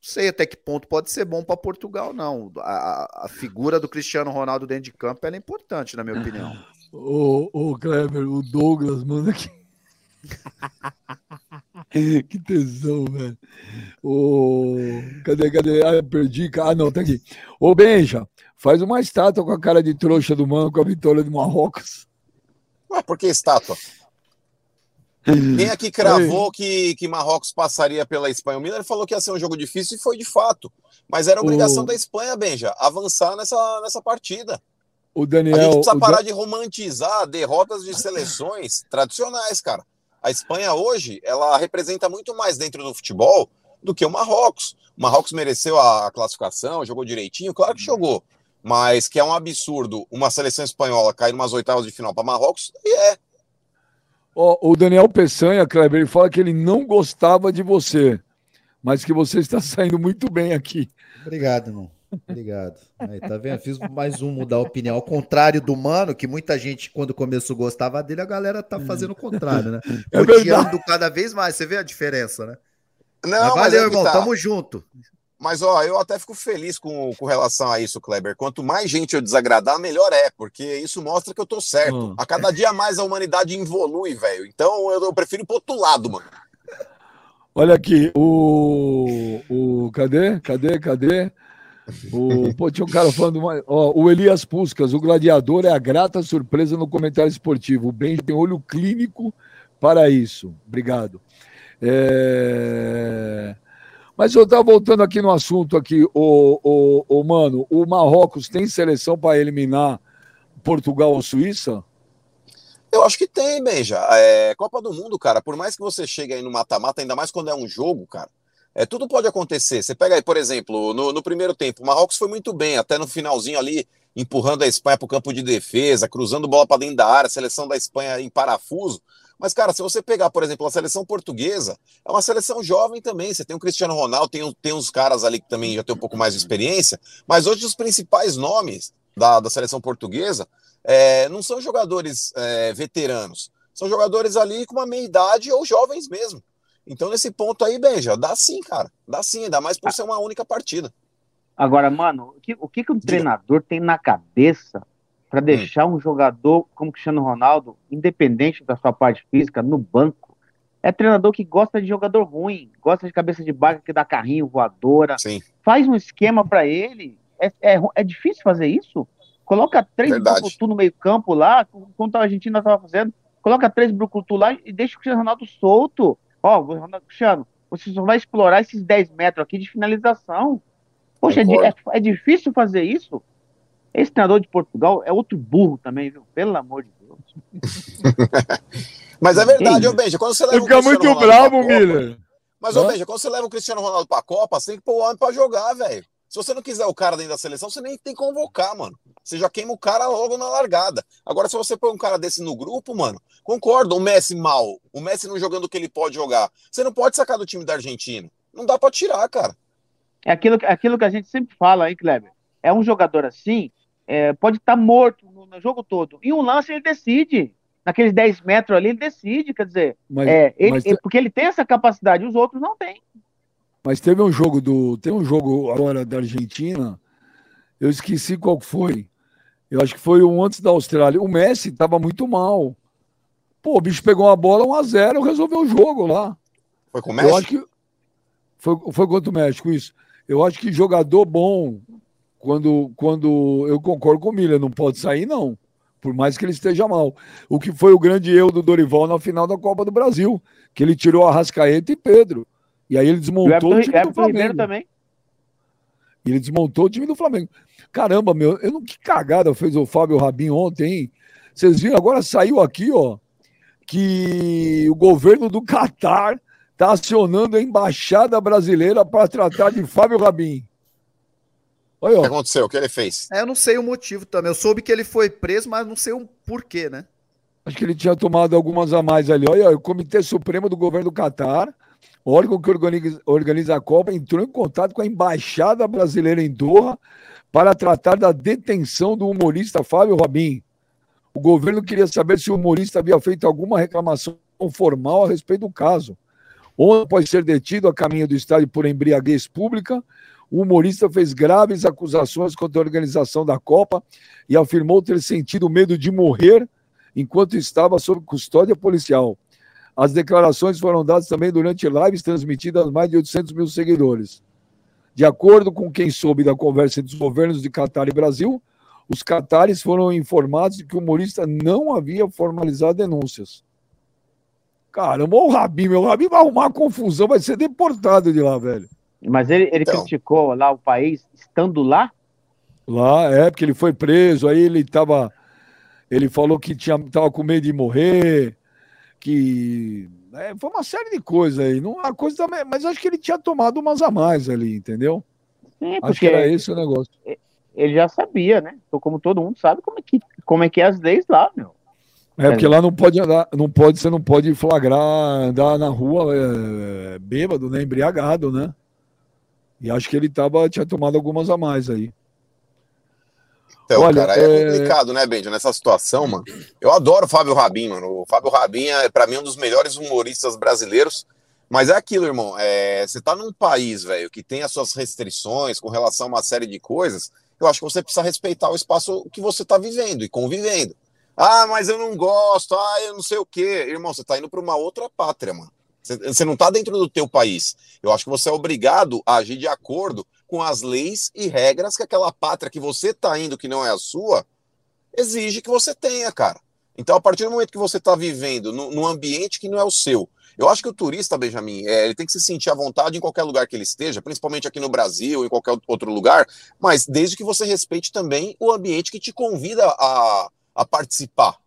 sei até que ponto pode ser bom para Portugal, não. A, a, figura do Cristiano Ronaldo dentro de campo é importante, na minha opinião. Ô, ô Kleber, o Douglas manda aqui. que tesão, velho. Ô, cadê, cadê? Ah, perdi. Ah, não, tá aqui. Ô, Benja, faz uma estátua com a cara de trouxa do mano com a vitória de Marrocos. Ué, por que estátua? Quem aqui cravou que, que Marrocos passaria pela Espanha? O Miller falou que ia ser um jogo difícil e foi de fato. Mas era obrigação o... da Espanha, Benja, avançar nessa, nessa partida. O Daniel. A gente precisa parar Dan... de romantizar derrotas de seleções tradicionais, cara. A Espanha hoje, ela representa muito mais dentro do futebol do que o Marrocos. O Marrocos mereceu a classificação, jogou direitinho, claro que jogou. Mas que é um absurdo uma seleção espanhola cair umas oitavas de final para Marrocos, e é. Oh, o Daniel Peçanha, Kleber, ele fala que ele não gostava de você, mas que você está saindo muito bem aqui. Obrigado, irmão. Obrigado. Aí, tá vendo? Fiz mais um mudar a opinião. Ao contrário do Mano, que muita gente, quando começou, gostava dele, a galera tá fazendo o contrário, né? É Odiando cada vez mais. Você vê a diferença, né? Não, mas valeu, mas é irmão. Tá. Tamo junto. Mas, ó, eu até fico feliz com, com relação a isso, Kleber. Quanto mais gente eu desagradar, melhor é, porque isso mostra que eu tô certo. Hum. A cada dia mais a humanidade evolui, velho. Então eu, eu prefiro ir pro outro lado, mano. Olha aqui, o. o cadê? Cadê? Cadê? O, pô, tinha um cara falando. Ó, o Elias Puscas, o gladiador é a grata surpresa no comentário esportivo. O Ben tem olho clínico para isso. Obrigado. É... Mas eu estava voltando aqui no assunto aqui, o, o, o mano, o Marrocos tem seleção para eliminar Portugal ou Suíça? Eu acho que tem, Benja. É, Copa do Mundo, cara, por mais que você chegue aí no mata-mata, ainda mais quando é um jogo, cara, é, tudo pode acontecer. Você pega aí, por exemplo, no, no primeiro tempo, o Marrocos foi muito bem, até no finalzinho ali, empurrando a Espanha para o campo de defesa, cruzando bola para dentro da área, seleção da Espanha em parafuso. Mas, cara, se você pegar, por exemplo, a seleção portuguesa, é uma seleção jovem também. Você tem o Cristiano Ronaldo, tem, tem uns caras ali que também já tem um pouco mais de experiência, mas hoje os principais nomes da, da seleção portuguesa é, não são jogadores é, veteranos, são jogadores ali com uma meia idade ou jovens mesmo. Então, nesse ponto aí, Benja, dá sim, cara. Dá sim, ainda mais por ser uma única partida. Agora, mano, o que, o que, que um treinador tem na cabeça para hum. deixar um jogador como Cristiano Ronaldo, independente da sua parte física, no banco. É treinador que gosta de jogador ruim, gosta de cabeça de barca que dá carrinho, voadora. Sim. Faz um esquema para ele. É, é, é, difícil fazer isso? Coloca três Brucutu no meio campo lá, como a Argentina estava fazendo. Coloca três Brucutu lá e deixa o Cristiano Ronaldo solto. Ó, oh, Cristiano, você só vai explorar esses 10 metros aqui de finalização. Poxa, é, é, é difícil fazer isso? Esse treinador de Portugal é outro burro também, viu? Pelo amor de Deus. Mas é verdade, ô Benja, quando você leva Fica muito Ronaldo bravo, Miller. Mas, ô Benja, quando você leva o Cristiano Ronaldo pra Copa, você tem que pôr o homem pra jogar, velho. Se você não quiser o cara dentro da seleção, você nem tem que convocar, mano. Você já queima o cara logo na largada. Agora, se você põe um cara desse no grupo, mano, concordo, o Messi mal, o Messi não jogando o que ele pode jogar. Você não pode sacar do time da Argentina. Não dá pra tirar, cara. É aquilo, aquilo que a gente sempre fala, hein, Kleber? É um jogador assim, é, pode estar tá morto no, no, jogo todo. Em um lance ele decide. Naqueles 10 metros ali, ele decide, quer dizer, mas, é, ele, mas te... porque ele tem essa capacidade, os outros não têm. Mas teve um jogo do. Tem um jogo agora da Argentina, eu esqueci qual foi. Eu acho que foi um antes da Austrália. O Messi estava muito mal. Pô, o bicho pegou uma bola 1x0, resolveu o jogo lá. Foi com o México? Eu acho que foi, foi contra o México, isso. Eu acho que jogador bom, quando, quando eu concordo com o Miller, não pode sair, não. Por mais que ele esteja mal. O que foi o grande erro do Dorival na final da Copa do Brasil, que ele tirou a Rascaeta e Pedro. E aí ele desmontou o, o time do Flamengo. também. E ele desmontou o time do Flamengo. Caramba, meu, eu não que cagada fez o Fábio Rabin ontem, hein? Vocês viram, agora saiu aqui, ó, que o governo do Catar está acionando a embaixada brasileira para tratar de Fábio Rabin. Oi, o que aconteceu? O que ele fez? É, eu não sei o motivo também. Eu soube que ele foi preso, mas não sei o porquê, né? Acho que ele tinha tomado algumas a mais ali. Olha, o Comitê Supremo do Governo do Catar, órgão que organiza, organiza a Copa, entrou em contato com a Embaixada Brasileira em Doha para tratar da detenção do humorista Fábio Rabin. O governo queria saber se o humorista havia feito alguma reclamação formal a respeito do caso. Ontem, após ser detido a caminho do estádio por embriaguez pública, o humorista fez graves acusações contra a organização da Copa e afirmou ter sentido medo de morrer enquanto estava sob custódia policial. As declarações foram dadas também durante lives transmitidas a mais de 800 mil seguidores. De acordo com quem soube da conversa entre os governos de Catar e Brasil, os catares foram informados de que o humorista não havia formalizado denúncias. Caramba, o Rabin, meu Rabin vai arrumar confusão, vai ser deportado de lá, velho. Mas ele, ele então. criticou lá o país estando lá? Lá, é, porque ele foi preso, aí ele tava. Ele falou que tinha, tava com medo de morrer, que. É, foi uma série de coisas aí. Não, a coisa também, mas acho que ele tinha tomado umas a mais ali, entendeu? Sim, acho que era esse o negócio. Ele já sabia, né? Então, como todo mundo sabe como é que, como é, que é as leis lá, meu. É, porque lá não pode andar, não pode, você não pode flagrar, andar na rua é, bêbado, né? Embriagado, né? E acho que ele tava, tinha tomado algumas a mais aí. Então, Olha, cara, é, é complicado, né, Benja, nessa situação, mano. Eu adoro o Fábio Rabin, mano. O Fábio Rabin é, para mim, um dos melhores humoristas brasileiros. Mas é aquilo, irmão. É, você tá num país, velho, que tem as suas restrições com relação a uma série de coisas. Eu acho que você precisa respeitar o espaço que você tá vivendo e convivendo. Ah, mas eu não gosto. Ah, eu não sei o quê. Irmão, você tá indo para uma outra pátria, mano. Você não está dentro do teu país. Eu acho que você é obrigado a agir de acordo com as leis e regras que aquela pátria que você está indo, que não é a sua, exige que você tenha, cara. Então, a partir do momento que você está vivendo num ambiente que não é o seu, eu acho que o turista, Benjamin, é, ele tem que se sentir à vontade em qualquer lugar que ele esteja, principalmente aqui no Brasil, em qualquer outro lugar, mas desde que você respeite também o ambiente que te convida a, a participar.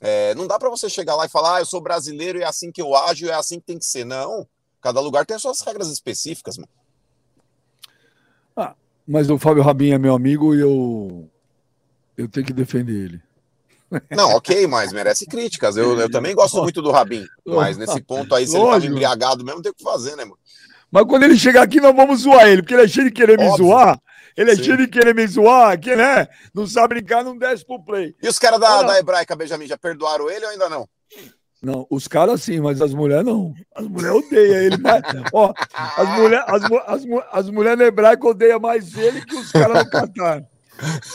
É, não dá para você chegar lá e falar, ah, eu sou brasileiro e é assim que eu ajo, é assim que tem que ser. Não. Cada lugar tem as suas regras específicas, mano. Ah, mas o Fábio Rabin é meu amigo e eu, eu tenho que defender ele. Não, ok, mas merece críticas. Eu, eu também gosto muito do Rabin, mas nesse ponto aí, se Lógico. ele tava embriagado mesmo, tem o que fazer, né, mano? Mas quando ele chegar aqui, nós vamos zoar ele, porque ele é cheio de querer Óbvio. me zoar. Ele é Sim. de querer me zoar, que né? Não sabe brincar, não desce pro play. E os caras da, da Hebraica, Benjamin, já perdoaram ele ou ainda não? Não, os caras sim, mas as mulheres não. As mulheres odeiam ele. Mas, ó, as mulheres as, as, as mulher hebraica odeiam mais ele que os caras do Catar.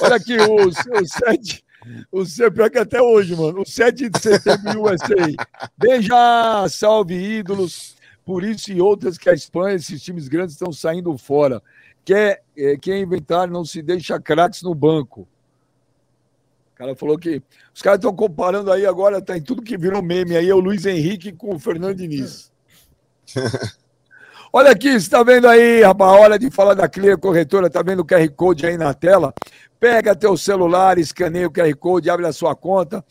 Olha aqui, o, o 7. O pior que até hoje, mano. O 7 de setembro USA. Beija, salve ídolos. Por isso e outras que a Espanha, esses times grandes estão saindo fora quer, é, quer inventar, não se deixa craques no banco. O cara falou que os caras estão comparando aí agora, tá em tudo que virou meme aí, é o Luiz Henrique com o Fernando Diniz. Olha aqui, você está vendo aí, rapaz, hora de falar da Clear Corretora, tá vendo o QR Code aí na tela? Pega teu celular, escaneia o QR Code, abre a sua conta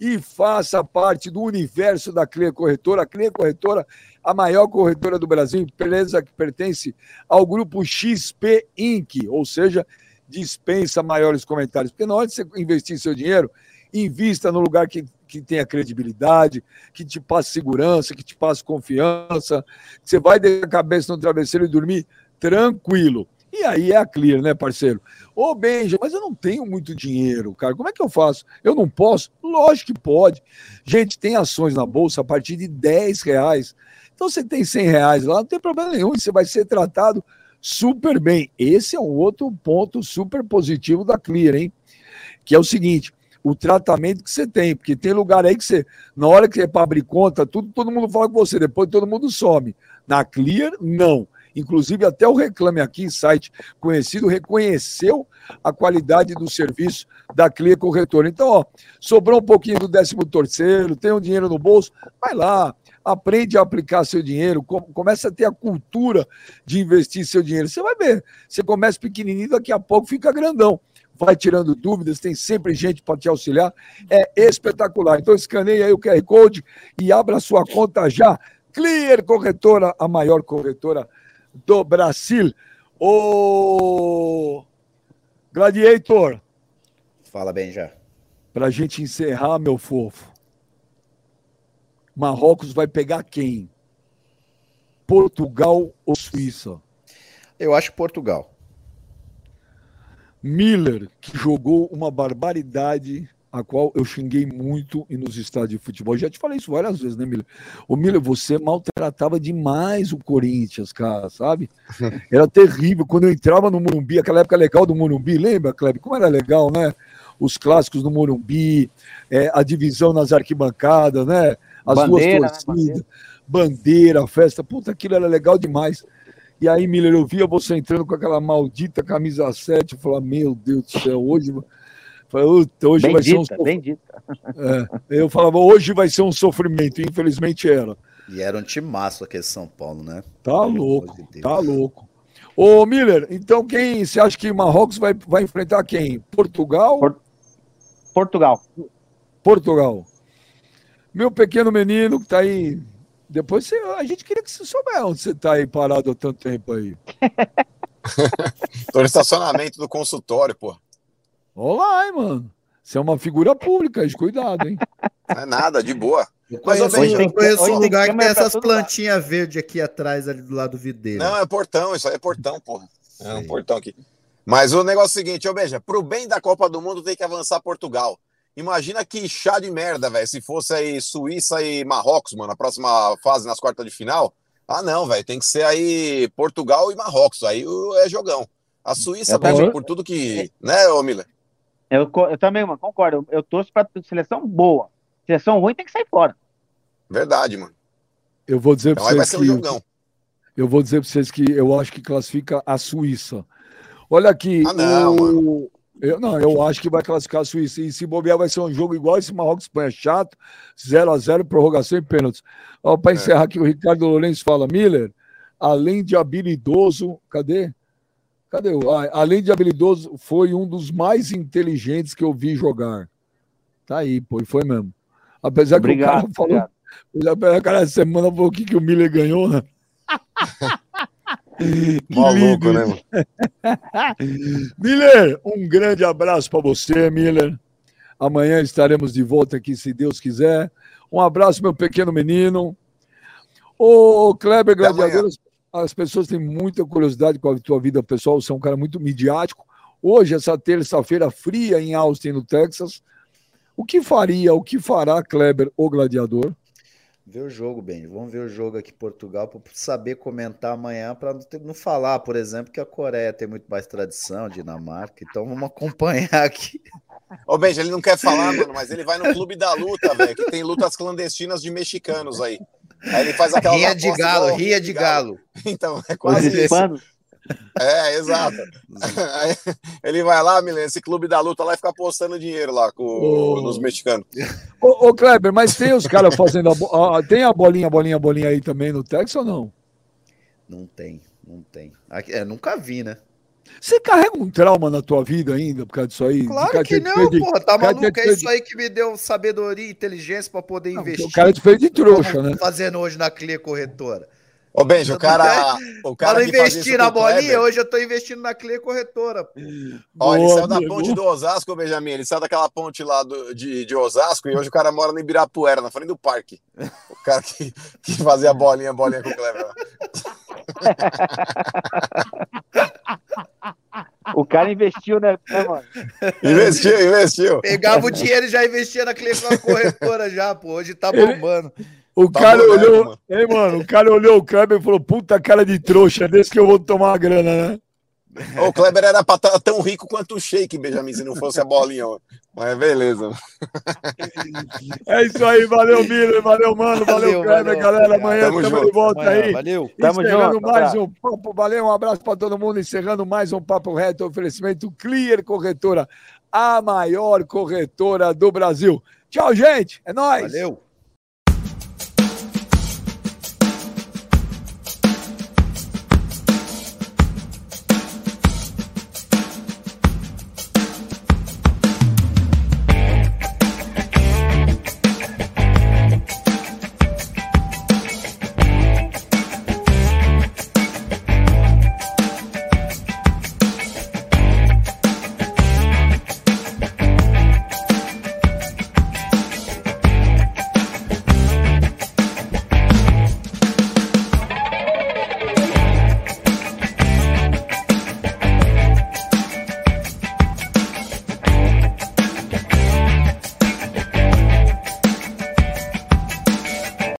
e faça parte do universo da Clear Corretora. A Clear Corretora a maior corretora do Brasil, empresa que pertence ao grupo XP Inc., ou seja, dispensa maiores comentários. Porque na hora de você investir seu dinheiro, invista no lugar que, que tenha credibilidade, que te passe segurança, que te passe confiança, você vai deixar a cabeça no travesseiro e dormir tranquilo. E aí é a Clear, né, parceiro? Ô, Benja, mas eu não tenho muito dinheiro, cara. Como é que eu faço? Eu não posso? Lógico que pode. Gente, tem ações na bolsa a partir de 10 reais. Então você tem 100 reais lá, não tem problema nenhum, você vai ser tratado super bem. Esse é um outro ponto super positivo da Clear, hein? Que é o seguinte: o tratamento que você tem, porque tem lugar aí que você, na hora que você para abrir conta, tudo, todo mundo fala com você, depois todo mundo some. Na Clear, não. Inclusive, até o Reclame Aqui, site conhecido, reconheceu a qualidade do serviço da Clear Corretora. Então, ó, sobrou um pouquinho do décimo terceiro, tem um dinheiro no bolso, vai lá, aprende a aplicar seu dinheiro, começa a ter a cultura de investir seu dinheiro. Você vai ver, você começa pequenininho, daqui a pouco fica grandão. Vai tirando dúvidas, tem sempre gente para te auxiliar. É espetacular. Então escaneie aí o QR Code e abra sua conta já. Clear Corretora, a maior corretora do Brasil. O Gladiator. Fala bem já. Para a gente encerrar, meu fofo. Marrocos vai pegar quem? Portugal ou Suíça? Eu acho Portugal. Miller, que jogou uma barbaridade, a qual eu xinguei muito nos estádios de futebol. Já te falei isso várias vezes, né, Miller? O Miller, você maltratava demais o Corinthians, cara, sabe? Era terrível. Quando eu entrava no Morumbi, aquela época legal do Morumbi, lembra, Kleber? Como era legal, né? os clássicos no Morumbi, é, a divisão nas arquibancadas, né? As bandeira, duas torcidas, né? bandeira. bandeira, festa. Puta, aquilo era legal demais. E aí, Miller, eu via você entrando com aquela maldita camisa 7. Eu falava, meu Deus do céu, hoje. hoje bem vai ser um. Bem dita. É, eu falava, hoje vai ser um sofrimento. Infelizmente era. E era um timaço aquele São Paulo, né? Tá louco, de tá louco. Ô, Miller, então quem você acha que Marrocos vai, vai enfrentar quem? Portugal? Por... Portugal. Portugal. Meu pequeno menino que tá aí. Depois você, a gente queria que você soubesse onde você tá aí parado há tanto tempo aí. Tô no estacionamento do consultório, pô. Olá, hein, mano. Você é uma figura pública, de cuidado, hein? Não é nada, de boa. Eu conheço, eu conheço, um lugar que tem essas plantinhas verdes aqui atrás, ali do lado do videiro. Não, é portão, isso aí é portão, porra. É um portão aqui. Mas o negócio é o seguinte, ô Beija, pro bem da Copa do Mundo tem que avançar Portugal. Imagina que chá de merda, velho, se fosse aí Suíça e Marrocos, mano, a próxima fase nas quartas de final. Ah, não, velho, tem que ser aí Portugal e Marrocos, aí é jogão. A Suíça, é Beija, por tudo que... Né, ô Miller? Eu, eu também, mano, concordo. Eu, eu torço pra seleção boa. Seleção ruim tem que sair fora. Verdade, mano. Eu vou dizer então, para vocês. Vai ser um jogão. Eu vou dizer para vocês que eu acho que classifica a Suíça. Olha aqui. Ah, não, o... mano. Eu, não, eu acho que vai classificar a Suíça. E se bobear, vai ser um jogo igual esse Marrocos-Espanha. Chato, 0 a 0 prorrogação e pênaltis. Para é. encerrar aqui, o Ricardo Lourenço fala: Miller, além de habilidoso, cadê? Cadê? Ah, além de habilidoso, foi um dos mais inteligentes que eu vi jogar. Tá aí, pô, e foi mesmo. Apesar obrigado, que o cara falou. Obrigado. Apesar cara, semana falou o que, que o Miller ganhou, né? Maluco, né, mano? Miller, um grande abraço para você, Miller. Amanhã estaremos de volta aqui, se Deus quiser. Um abraço, meu pequeno menino. Ô, Kleber Gladiador, as pessoas têm muita curiosidade com a tua vida pessoal, você é um cara muito midiático. Hoje, essa terça-feira fria em Austin, no Texas, o que faria, o que fará Kleber, o gladiador? Ver o jogo, bem. Vamos ver o jogo aqui em Portugal para saber comentar amanhã, para não, não, falar, por exemplo, que a Coreia tem muito mais tradição, Dinamarca. Então vamos acompanhar aqui. Ô, Benja, ele não quer falar, mano, mas ele vai no clube da luta, velho, que tem lutas clandestinas de mexicanos aí. Aí ele faz aquela. Ria de galo, ria de galo. galo. Então, é quase isso. É, exato. Aí ele vai lá, Milen, esse clube da luta lá e fica apostando dinheiro lá com oh. nos mexicanos. Ô, ô, Kleber, mas tem os caras fazendo a, tem a bolinha, a bolinha, a bolinha aí também no Texas ou não? Não tem, não tem. É, nunca vi, né? Você carrega um trauma na tua vida ainda por causa disso aí? Claro que não, de, porra. Tá maluco? É isso aí que me deu sabedoria e inteligência para poder não, investir. O cara te fez de trouxa, né? Fazendo hoje na Clear Corretora. Ô, Benjo, o cara. O cara Para investir na bolinha, hoje eu tô investindo na Clear Corretora. Ó, ele saiu da ponte do Osasco, Benjamin. Ele saiu daquela ponte lá do, de, de Osasco e hoje o cara mora no Ibirapuera, na frente do parque. O cara que, que fazia bolinha, bolinha com o Cleber. O cara investiu, né, né, mano? Investiu, investiu. Pegava o dinheiro e já investia na Clear Corretora já, pô. Hoje tá bombando. Ele... O tá cara boneco, olhou, mano. Ei, mano, o cara olhou o Kleber e falou: puta cara de trouxa, desse que eu vou tomar a grana, né? O Kleber era pra estar tão rico quanto o Shake, Benjamin, se não fosse a bolinha. Mas beleza. É isso aí, valeu, Miller, valeu, mano, valeu, valeu Kleber, valeu, galera. Amanhã tamo estamos de volta amanhã, aí. Valeu, tamo encerrando junto. mais um papo, valeu, um abraço para todo mundo. Encerrando mais um papo reto, oferecimento Clear Corretora, a maior corretora do Brasil. Tchau, gente, é nóis. Valeu.